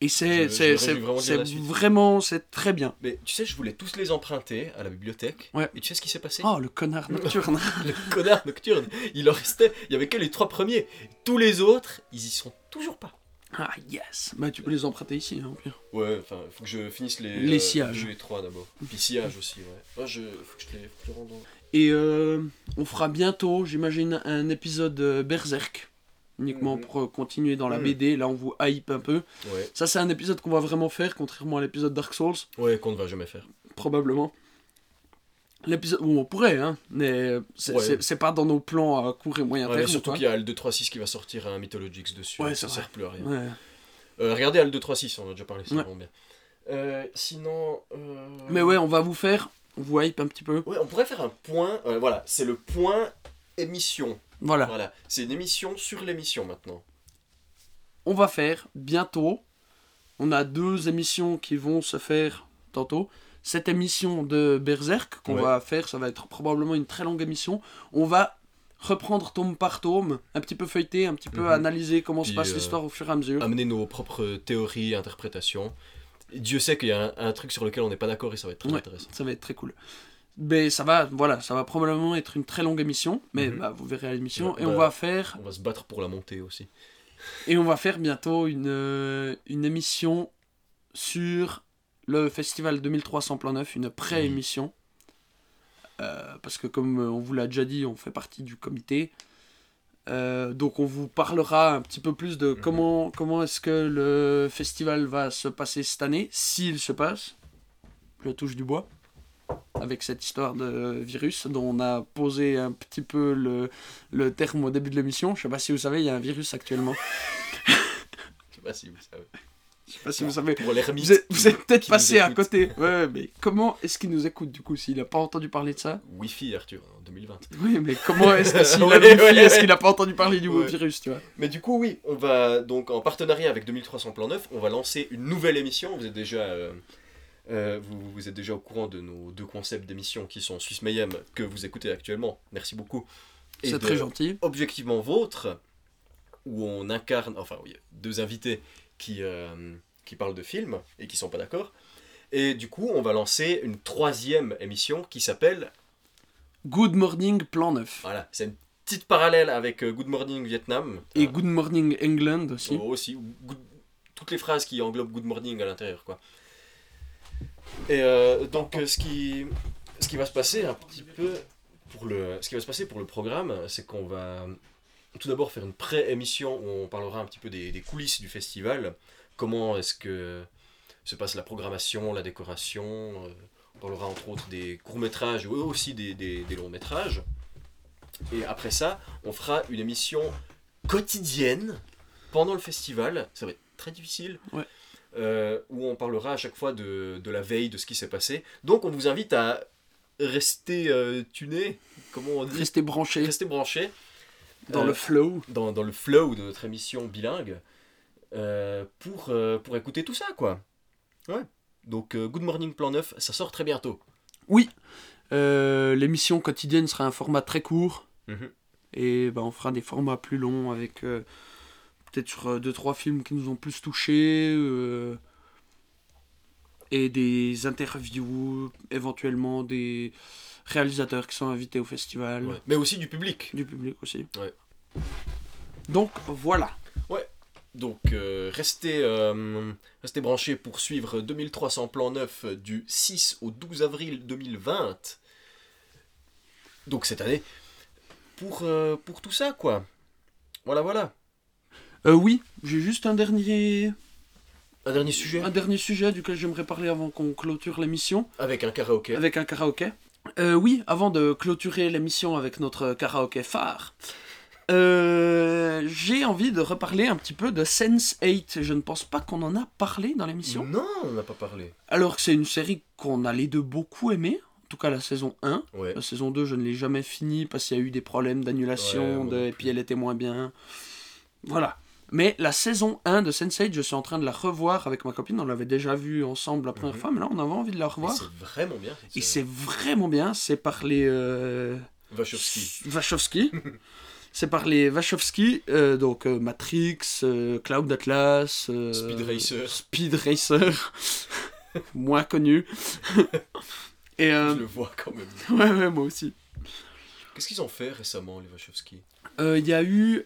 Et c'est, vraiment vraiment, c'est très bien. Mais tu sais, je voulais tous les emprunter à la bibliothèque. Ouais. Et tu sais ce qui s'est passé? Oh, le connard nocturne. Le connard nocturne. Il en restait. Il y avait que les trois premiers. Tous les autres, ils y sont toujours pas. Ah yes Bah tu peux les emprunter ici, hein, pire. Ouais, enfin, faut que je finisse les. Les euh, sillages. les trois d'abord. Puis sillage aussi, ouais. Ouais, je. Faut que je les, faut que je les rende. Et euh, on fera bientôt, j'imagine, un épisode euh, Berserk. Uniquement Mhm. pour euh, continuer dans la Mhm. BD. Là, on vous hype un peu. Ouais. Ça, c'est un épisode qu'on va vraiment faire, contrairement à l'épisode Dark Souls, Ouais, qu'on ne va jamais faire. probablement. L'épisode, bon, on pourrait, hein, mais c'est Ouais. pas dans nos plans à court et moyen Ouais, terme. surtout qu'il y a le 236 qui va sortir un Mythologix dessus. Ouais, ça c'est sert plus à rien. Euh, regardez Al 236, on a déjà parlé, c'est vraiment bien. Euh, sinon. euh, Mais ouais, on va vous faire, on vous hype un petit peu. Ouais, on pourrait faire un point. voilà, c'est le point émission. Voilà. Voilà, c'est une émission sur l'émission maintenant. on va faire bientôt. On a deux émissions qui vont se faire tantôt. Cette émission de Berserk qu'on Ouais. va faire, ça va être probablement une très longue émission. On va reprendre tome par tome, un petit peu feuilleter, un petit peu Mhm. analyser comment se passe euh, l'histoire au fur et à mesure. Amener nos propres théories, interprétations. Dieu sait qu'il y a un, un truc sur lequel on n'est pas d'accord et ça va être très Ouais. intéressant. Ça va être très cool. Mais ça va, voilà, ça va probablement être une très longue émission, mais Mhm. bah, vous verrez à l'émission. Et on bah, va faire On va se battre pour la montée aussi. Et on va faire bientôt une, euh, une émission sur le festival 2300 Plan 9, une pré-émission. Euh, parce que comme euh, on vous l'a déjà dit, on fait partie du comité. Euh, donc on vous parlera un petit peu plus de comment, comment est-ce que le festival va se passer cette année, s'il se passe. Je touche du bois. Avec cette histoire de virus dont on a posé un petit peu le, le terme au début de l'émission. Je sais pas si vous savez, il y a un virus actuellement. Je sais pas si vous savez. Je sais pas si vous savez. Pour l'ermite. Vous êtes, peut-être passé à côté. Ouais, mais comment est-ce qu'il nous écoute du coup s'il a pas entendu parler de ça? Wi-Fi, Arthur, en 2020. Oui, mais comment est-ce que s'il a Ouais, ouais. est-ce qu'il a pas entendu parler du virus, tu vois? Mais du coup, oui, on va donc en partenariat avec 2300 Plan 9, on va lancer une nouvelle émission. Vous êtes déjà, euh, euh, vous, vous êtes déjà au courant de nos deux concepts d'émission qui sont Suisse Mayhem que vous écoutez actuellement. Merci beaucoup. C'est très gentil. Objectivement Vôtre, où on incarne, enfin oui, deux invités qui, euh, qui parlent de films et qui sont pas d'accord. Et du coup, on va lancer une troisième émission qui s'appelle Good Morning Plan 9. Voilà, c'est une petite parallèle avec euh, Good Morning Vietnam. Et Good Morning England aussi. oh, aussi. ou good- toutes les phrases qui englobent Good Morning à l'intérieur, quoi. Et euh, donc, euh, ce qui, ce qui va se passer un petit peu pour le, ce qui va se passer pour le programme, c'est qu'on va tout d'abord faire une pré-émission où on parlera un petit peu des, coulisses du festival. Comment est-ce que se passe la programmation, la décoration. euh, on parlera entre autres des courts-métrages ou aussi des, des- longs-métrages. Et après ça, on fera une émission quotidienne pendant le festival. Ça va être très difficile. Euh, où on parlera à chaque fois de, de la veille, de ce qui s'est passé. Donc on vous invite à rester euh, tuné, comment on dit Restez branchés Rester branché dans Euh, le flow. dans, dans le flow de notre émission bilingue euh, pour, euh, pour écouter tout ça, quoi. Ouais. Donc, euh, Good Morning Plan 9, ça sort très bientôt. Oui, euh, l'émission quotidienne sera un format très court. Mhm. Et ben, on fera des formats plus longs avec euh, peut-être sur euh, deux trois films qui nous ont plus touchés. euh, et des interviews, éventuellement des réalisateurs qui sont invités au festival. Ouais. Mais aussi du public. Du public aussi. Ouais. Donc voilà. Donc, euh, restez, euh, restez branchés pour suivre 2300 plans 9 du 6 au 12 avril 2020. Donc, cette année. Pour, pour tout ça, quoi. Voilà, voilà. Euh, oui, j'ai juste un dernier, Un dernier sujet un dernier sujet duquel j'aimerais parler avant qu'on clôture l'émission. avec un karaoké. Avec un karaoké. Euh, oui, avant de clôturer l'émission avec notre karaoké phare, euh, j'ai envie de reparler un petit peu de Sense8. Je ne pense pas qu'on en a parlé dans l'émission. Non, on n'a pas parlé. Alors que c'est une série qu'on a les deux beaucoup aimé. En tout cas, la saison 1. Ouais. La saison 2, je ne l'ai jamais finie parce qu'il y a eu des problèmes Ouais, d'annulation, de... et puis elle était moins bien. Voilà. Mais la saison 1 de Sense8, je suis en train de la revoir avec ma copine. On l'avait déjà vue ensemble la première Mhm. fois, mais là, on avait envie de la revoir. C'est vraiment bien. Et c'est vraiment bien, c'est par les euh, Wachowski. Wachowski. c'est par les Wachowski, euh, donc euh, Matrix, euh, Cloud Atlas, Speed Racer. Speed Racer, moins connu. Et Je le vois quand même. ouais, ouais, moi aussi. Qu'est-ce qu'ils ont fait récemment, les Wachowski? Il y a eu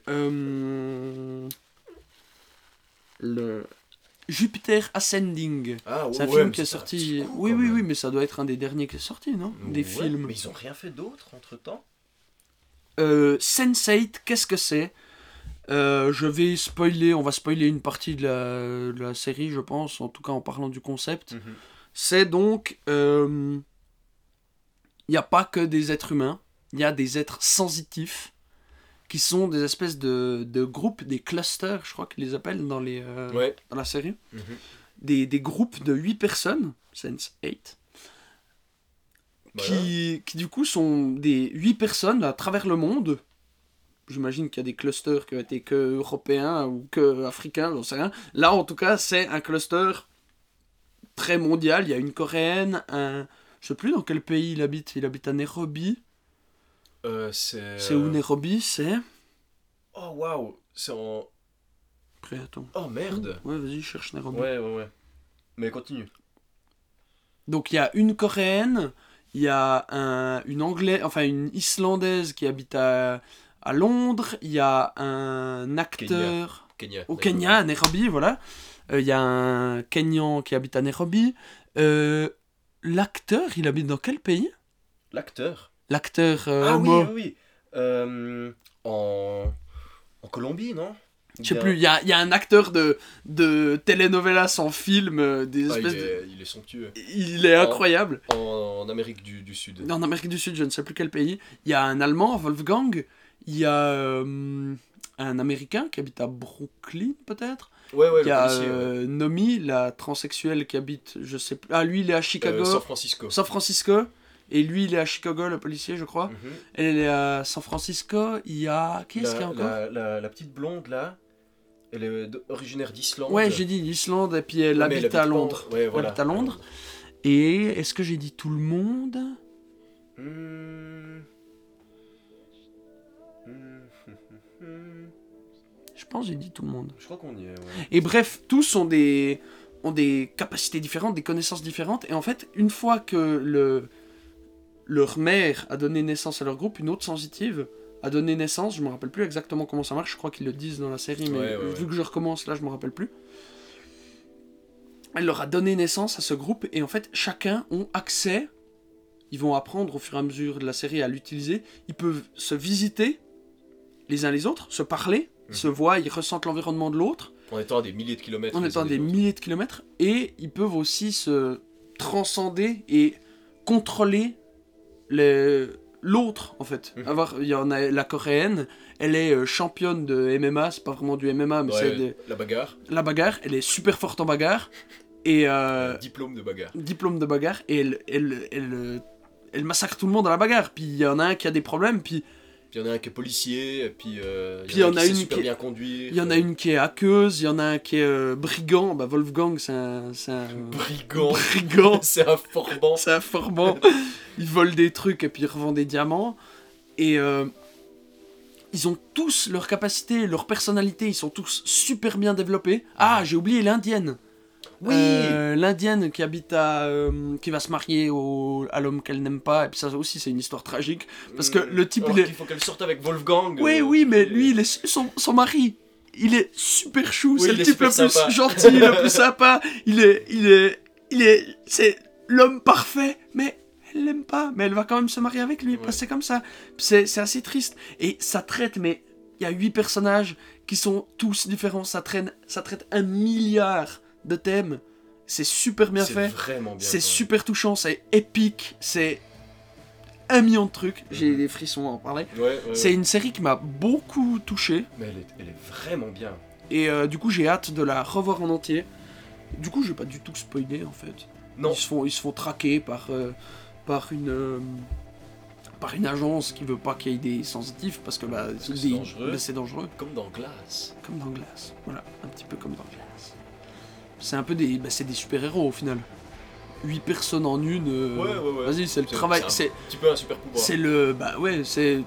le Jupiter Ascending. Ah, C'est un ouais, film qui est sorti. Oui, oui, même. oui, mais ça doit être un des derniers qui est sorti, non? Des Ouais, films. Mais ils ont rien fait d'autre entre temps. Euh, Sense8, qu'est-ce que c'est? Euh, Je vais spoiler, on va spoiler une partie de la, de la série, je pense, en tout cas en parlant du concept. C'est donc euh, il n'y a pas que des êtres humains, il y a des êtres sensitifs qui sont des espèces de, de groupes, des clusters, je crois qu'ils les appellent dans, les, euh, Ouais. dans la série. Mhm. Des, des groupes de 8 personnes, sense 8, Voilà. qui, qui du coup sont des 8 personnes à travers le monde. J'imagine qu'il y a des clusters qui ont été que européens ou que africains, j'en sais rien. Là, en tout cas, c'est un cluster très mondial. Il y a une coréenne, un. Je sais plus dans quel pays il habite. Il habite à Nairobi. Euh, c'est. C'est où Nairobi C'est. Oh waouh, c'est en. Après, attends. Oh merde. Ouais, vas-y, cherche Nairobi. Ouais, ouais, ouais. Mais continue. Donc il y a une coréenne, il y a un, une anglaise, enfin une islandaise qui habite à, à Londres, il y a un acteur Kenya. au Kenya, à Nairobi, voilà. Euh, Il y a un Kenyan qui habite à Nairobi. Euh, L'acteur, il habite dans quel pays? L'acteur? L'acteur euh, ah oui, homo. oui, oui. Euh, en. En Colombie, non? Je sais plus, il y a, y a un acteur de, de telenovelas en film, euh, des Ah, il, espèces de- est, il est somptueux. Il est incroyable. En, en Amérique du, du Sud. En Amérique du Sud, je ne sais plus quel pays. Il y a un Allemand, Wolfgang. Il y a euh, un Américain qui habite à Brooklyn, peut-être. Ouais, ouais, il y a policier. ouais. Nomi, la transsexuelle qui habite, je sais plus. Ah, lui, il est à Chicago. San Francisco. San Francisco. Et lui, il est à Chicago, le policier, je crois. Mhm. Elle est à San Francisco. Il y a. Qui est-ce qu'il y a encore la, la- la petite blonde là, elle est originaire d'Islande. Ouais, j'ai dit l'Islande, et puis elle Ouais, habite elle à habite Londres. Ouais, Elle habite à Londres. Et est-ce que j'ai dit tout le monde Hmm. Je pense j'ai dit tout le monde. Je crois qu'on y est, ouais. Et bref, tous ont des, ont des capacités différentes, des connaissances différentes. Et en fait, une fois que le, leur mère a donné naissance à leur groupe, une autre sensitive a donné naissance, je me rappelle plus exactement comment ça marche, je crois qu'ils le disent dans la série, mais Ouais, ouais, vu ouais. que je recommence là, je me rappelle plus. Elle leur a donné naissance à ce groupe, et en fait, chacun ont accès, ils vont apprendre au fur et à mesure de la série à l'utiliser, ils peuvent se visiter les uns les autres, se parler, Mhm. se voient, ils ressentent l'environnement de l'autre, En étant à des milliers de kilomètres. en étant à des milliers de kilomètres, et ils peuvent aussi se transcender et contrôler le- l'autre, en fait. Mhm. Avoir, il y en a la coréenne, elle est euh, championne de MMA, c'est pas vraiment du MMA, mais Ouais, c'est des- La bagarre. la bagarre, elle est super forte en bagarre, et euh, Diplôme de bagarre. diplôme de bagarre, et elle, elle, elle, euh, elle massacre tout le monde à la bagarre, puis il y en a un qui a des problèmes, puis Puis il y en a un qui est policier, et puis euh, il y en a une super qui- bien conduire. il y en a une qui est hackeuse, il y en a un qui est euh, brigand, bah Wolfgang c'est un... C'est un Brigand. brigand. C'est un formant. C'est informant. ils volent des trucs et puis ils revendent des diamants. Et euh, ils ont tous leur capacité, leur personnalité, ils sont tous super bien développés. Ah, j'ai oublié l'indienne. Oui. Euh, l'indienne qui habite à. euh, qui va se marier au, à l'homme qu'elle n'aime pas. Et puis ça aussi, c'est une histoire tragique. Parce que le type, Alors il est. faut qu'elle sorte avec Wolfgang. Oui, euh, oui, mais lui, il est son, son mari. Il est super chou, Oui, c'est le type le plus sympa. gentil, le plus sympa. Il est, il est, il est, c'est l'homme parfait, mais elle l'aime pas. Mais elle va quand même se marier avec lui, Ouais. parce que c'est comme ça. C'est, c'est assez triste. Et ça traite, mais il y a huit personnages qui sont tous différents. Ça traîne, ça traite un milliard de thèmes. C'est super bien fait. C'est super touchant, c'est épique, c'est un million de trucs. J'ai Mhm. des frissons à en parler. Ouais, ouais, C'est ouais. une série qui m'a beaucoup touché Mais elle est, elle est vraiment bien. et euh, du coup j'ai hâte de la revoir en entier. Du coup je vais pas du tout spoiler en fait. Non. Ils se font, ils se font traquer par, euh, par une euh, par une agence qui veut pas qu'il y ait des sensitifs parce que bah, c'est dangereux. bah, c'est dangereux. Comme dans Glace. Comme dans Glace. Voilà, un petit peu comme dans Glace. C'est un peu des, bah, c'est des super héros au final. 8 personnes en une. euh, Ouais, ouais, ouais. Vas-y c'est le travail. c'est un petit peu un super pouvoir. c'est le bah ouais c'est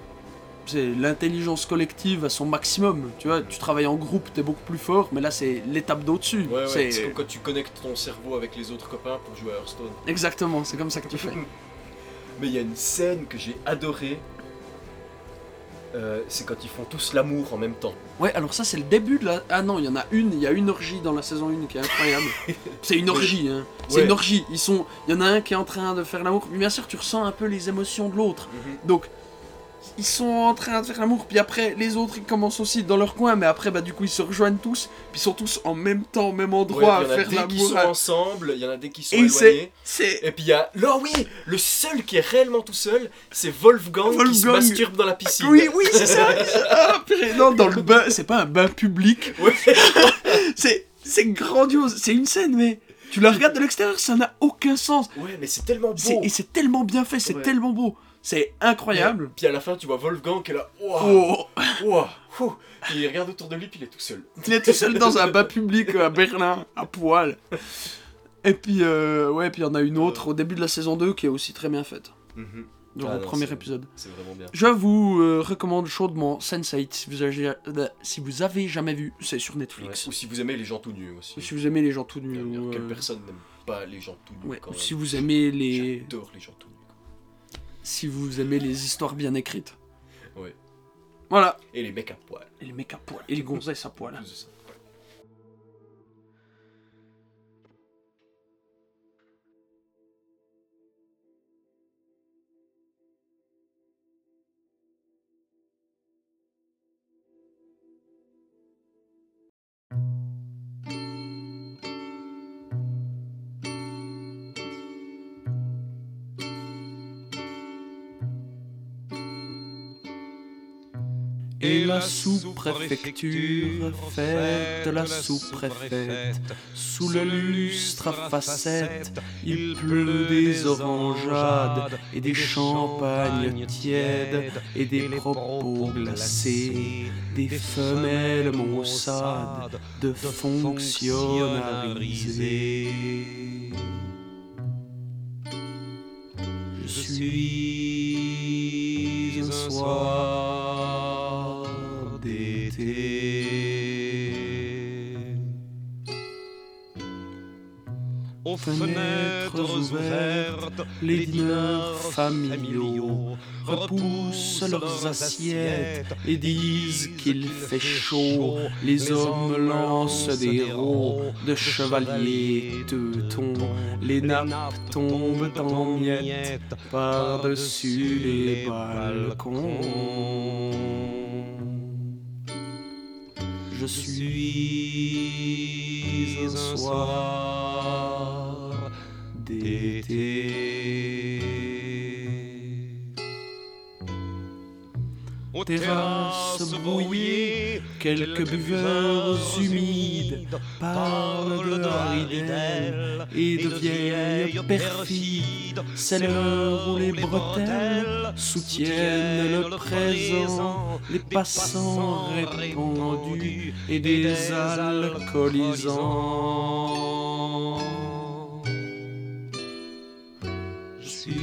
c'est l'intelligence collective à son maximum tu vois tu travailles en groupe t'es beaucoup plus fort mais là c'est l'étape d'au-dessus Ouais, C'est comme quand tu connectes ton cerveau avec les autres copains pour jouer à Hearthstone. exactement c'est comme ça que tu fais Mais il y a une scène que j'ai adorée. Euh, c'est quand ils font tous l'amour en même temps. ouais alors ça c'est le début de la ah non il y en a une il y a une orgie dans la saison 1 qui est incroyable. C'est une orgie hein. C'est Ouais. une orgie. Ils sont il y en a un qui est en train de faire l'amour. Mais bien sûr tu ressens un peu les émotions de l'autre. Donc ils sont en train de faire l'amour, puis après les autres ils commencent aussi dans leur coin, mais après bah du coup ils se rejoignent tous, puis ils sont tous en même temps, au même Ouais, endroit il y en à a faire des qui l'amour. sont à- ensemble, il y en a des qui sont Et éloignés. C'est. Et puis il y a. Là, oui, le seul qui est réellement tout seul, c'est Wolfgang, qui se masturbe dans la piscine. Oui, oui, c'est ça! Ah, purée, non, dans le bain, c'est pas un bain public, Ouais. c'est. C'est grandiose, c'est une scène, mais. Tu la regardes de l'extérieur, ça n'a aucun sens. Ouais, mais c'est tellement beau. Et c'est tellement bien fait, c'est Ouais. tellement beau. C'est incroyable. Puis à la fin, tu vois Wolfgang qui est là. Waouh, Oh, waouh, ouh. Puis il regarde autour de lui, puis il est tout seul. il est tout seul dans un bain public euh, à Berlin, à poil. Et puis, euh, ouais, puis il y en a une autre au début de la saison 2 qui est aussi très bien faite. Ah au non, premier épisode. C'est vraiment bien. Je vous euh, recommande chaudement Sense8 si vous avez, euh, si vous avez jamais vu. C'est sur Ouais. Netflix. Ou si vous aimez les gens tout nus aussi. Ou si vous aimez les gens tout nus. Quelle euh, personne n'aime pas les gens tout nus ouais, quand ou si vous aimez les J'adore les gens tout nus. Si vous aimez les histoires bien écrites. Ouais. Voilà. Et les mecs à poil. Et les mecs à poil. Et les gonzesses à poil. Sous-préfecture fait la sous-préfète. Sous le lustre à facettes, il pleut des orangeades et des champagnes tièdes et des propos glacés, des femelles maussades de fonctionnarisés. Je suis un soir Aux Fenêtres ouvertes, les dîneurs familiaux repoussent leurs assiettes et disent qu'il fait chaud. Les hommes lancent des rots de chevaliers teutons. Les nappes tombent en miettes par-dessus les balcons. Je suis un soir d'été. Aux Terrasses brouillées, quelques buveurs humides parlent de Haridel et de vieilles perfides. C'est l'heure où les bretelles soutiennent le présent, les passants répandus et des alcoolisants. Suis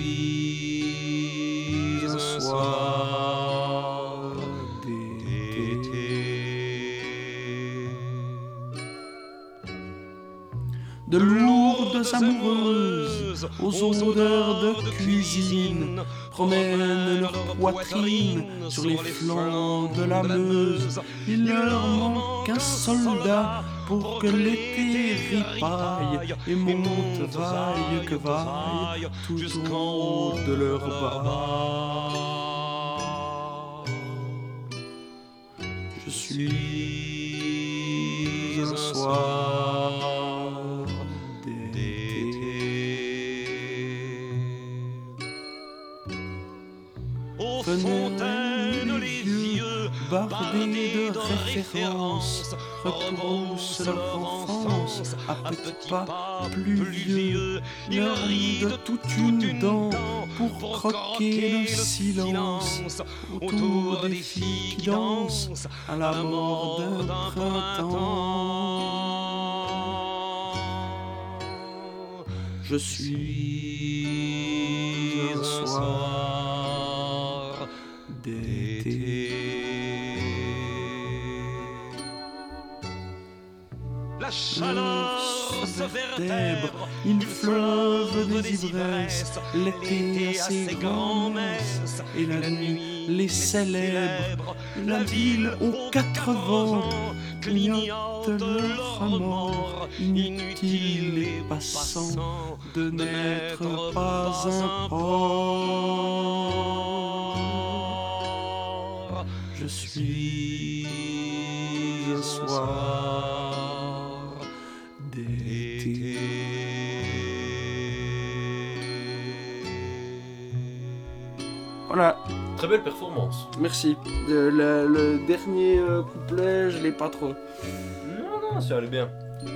un soir d'été. De lourdes amoureuses aux odeurs de cuisine promènent leur poitrine sur les flancs de la Meuse. Il leur manque un soldat pour que l'été ripaille et monte vaille que vaille tout en haut de leur bas. Je suis un soir Fontaines, les yeux bardés de références retroussent leur enfance à petits pas plus vieux. Leur ride toute une dent pour croquer le silence autour des filles qui dansent à la mort d'un printemps. Je suis un soir chaleur se vertèbre, il fleuve des ivresses, l'été a ses grands-messes, et la nuit les célèbre, la ville aux quatre vents, clignote leur remords, inutile les passants, de n'être pas un port. Je suis un soir Voilà, Très belle performance. merci. Le, le- le dernier euh, couplet, je l'ai pas trop. Non, non, ça allait bien.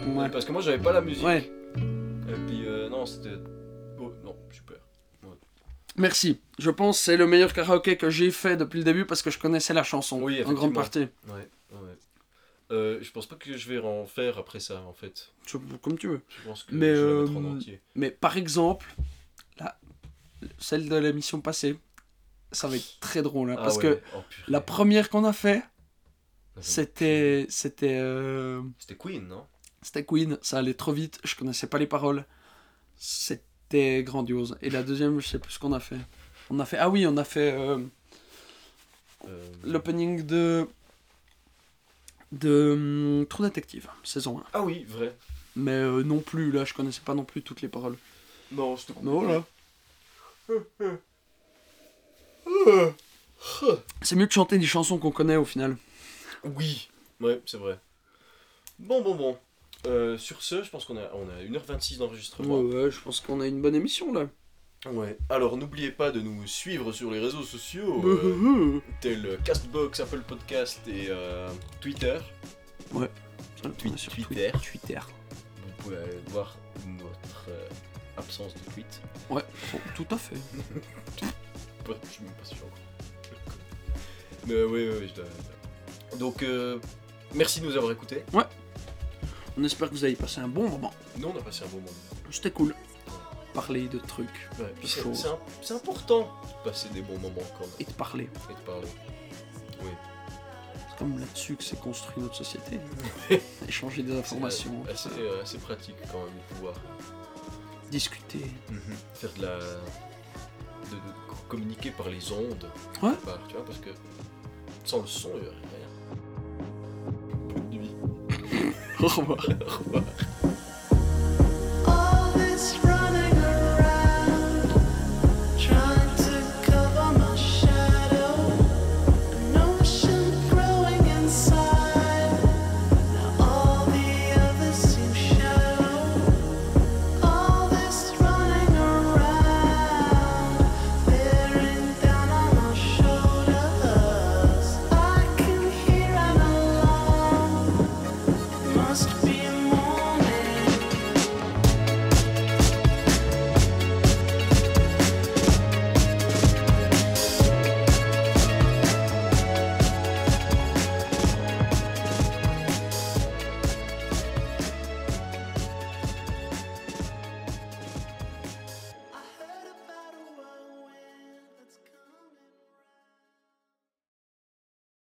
Ouais. Parce que moi, j'avais pas la musique. Ouais, Et puis, euh, non, c'était. Oh, non, super. merci. Je pense que c'est le meilleur karaoké que j'ai fait depuis le début parce que je connaissais la chanson Oui, en grande effectivement. partie. Ouais, ouais. Euh, je pense pas que je vais en faire après ça, en fait. Comme tu veux. Je pense que Mais, je vais la mettre en euh, entier. Mais par exemple, là, celle de l'émission passée, ça va être très drôle. hein, Ah parce ouais, que oh, la première qu'on a fait, c'était c'était euh, C'était Queen, non? c'était Queen. Ça allait trop vite. Je connaissais pas les paroles. C'était grandiose. Et la deuxième, je sais plus ce qu'on a fait. On a fait ah oui, on a fait euh, Euh, l'opening de de hum, True Detective saison 1. Ah oui, vrai. Mais euh, non plus là, je connaissais pas non plus toutes les paroles. Non, je te Mais voilà. C'est mieux de chanter des chansons qu'on connaît au final. Oui, ouais, c'est vrai. Bon, bon, bon. Euh, sur ce, je pense qu'on a, on a 1h26 d'enregistrement. Ouais, ouais, je pense qu'on a une bonne émission là. Ouais. Alors, n'oubliez pas de nous suivre sur les réseaux sociaux, euh, tels Castbox, Apple Podcast et euh, Twitter. Ouais. Tweet- Sur Twitter. Twitter. Vous pouvez aller voir notre euh, absence de tweet. Ouais, bon, tout à fait. Ouais, je suis même pas sûr. Mais oui, oui, oui, je dois. Donc, euh, merci de nous avoir écoutés. On espère que vous avez passé un bon moment. Nous, on a passé un bon moment. C'était cool. Parler de trucs Ouais, puis c'est, Chaud. c'est un- c'est important de passer des bons moments quand même et de parler. et de parler. Oui. C'est comme là-dessus que s'est construite notre société. Échanger des C'est informations, assez, euh, assez pratique quand même de pouvoir discuter. faire de la. De, communiquer par les ondes. Ouais. part, tu vois, parce que sans le son, il n'y aurait rien. Bonne nuit. Au revoir. Au revoir.